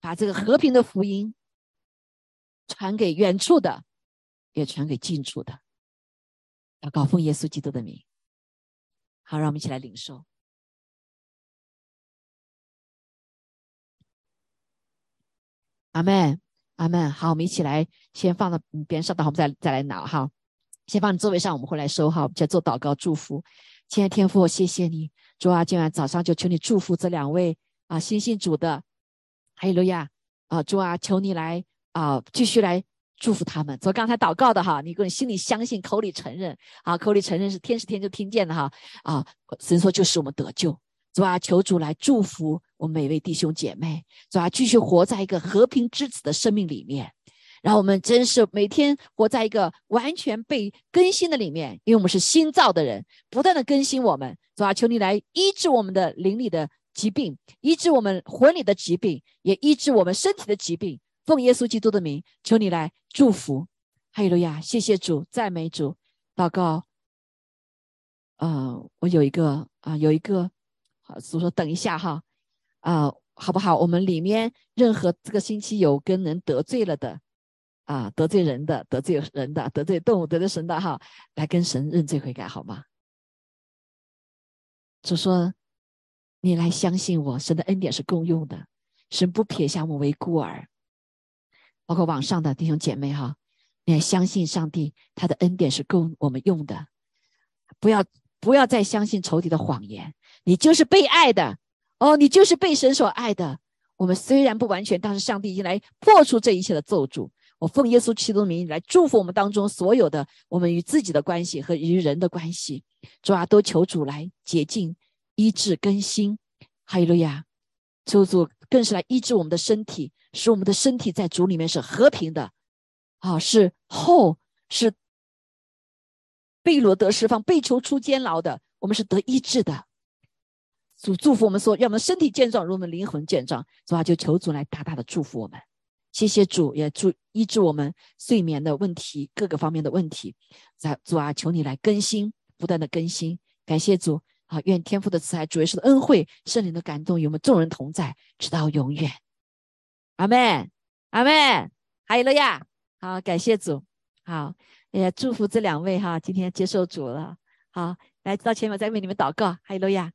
把这个和平的福音传给远处的。也传给近处的，要告奉耶稣基督的名。好，让我们一起来领受。阿门，阿门。好，我们一起来，先放到边上，等会我们再再来拿哈。先放你座位上，我们会来收哈。我们先做祷告祝福。亲爱的天父，谢谢你，主啊，今晚早上就求你祝福这两位啊，新信主的，哈利路亚啊，主啊，求你来啊，继续来。祝福他们。从刚才祷告的哈，你个人心里相信，口里承认啊，口里承认是天是天就听见的哈啊。神说就是我们得救，主啊，求主来祝福我们每位弟兄姐妹，主啊，继续活在一个和平之子的生命里面，让我们真是每天活在一个完全被更新的里面，因为我们是新造的人，不断的更新我们。主啊，求你来医治我们的灵里的疾病，医治我们魂里的疾病，也医治我们身体的疾病。奉耶稣基督的名，求你来祝福，哈利路亚！谢谢主，赞美主，祷告。呃，我有一个啊，有一个，好，所以说等一下哈，啊，好不好？我们里面任何这个星期有跟人得罪了的，啊，得罪人的，得罪人的，得罪动物，得罪神的哈，来跟神认罪悔改好吗？就说你来相信我，神的恩典是共用的，神不撇下我们为孤儿。包括网上的弟兄姐妹哈，你要相信上帝，他的恩典是够我们用的。不要不要再相信仇敌的谎言，你就是被爱的哦，你就是被神所爱的。我们虽然不完全，但是上帝已经来破除这一切的咒诅。我奉耶稣基督的名义来祝福我们当中所有的我们与自己的关系和与人的关系，主啊，都求主来洁净、医治、更新。哈利路亚！求主更是来医治我们的身体。使我们的身体在主里面是和平的，啊，是后是被罗得释放，被囚出监牢的，我们是得医治的。主祝福我们说，让我们身体健壮，如我们灵魂健壮，主啊，就求主来大大的祝福我们。谢谢主，也祝医治我们睡眠的问题，各个方面的问题。在主啊，求你来更新，不断的更新。感谢主，啊，愿天父的慈爱、主耶稣的恩惠、圣灵的感动与我们众人同在，直到永远。阿妹，阿妹，还有了呀！好，感谢主。好，也祝福这两位哈，今天接受主了。好，来到前面再为你们祷告，哈利路亚。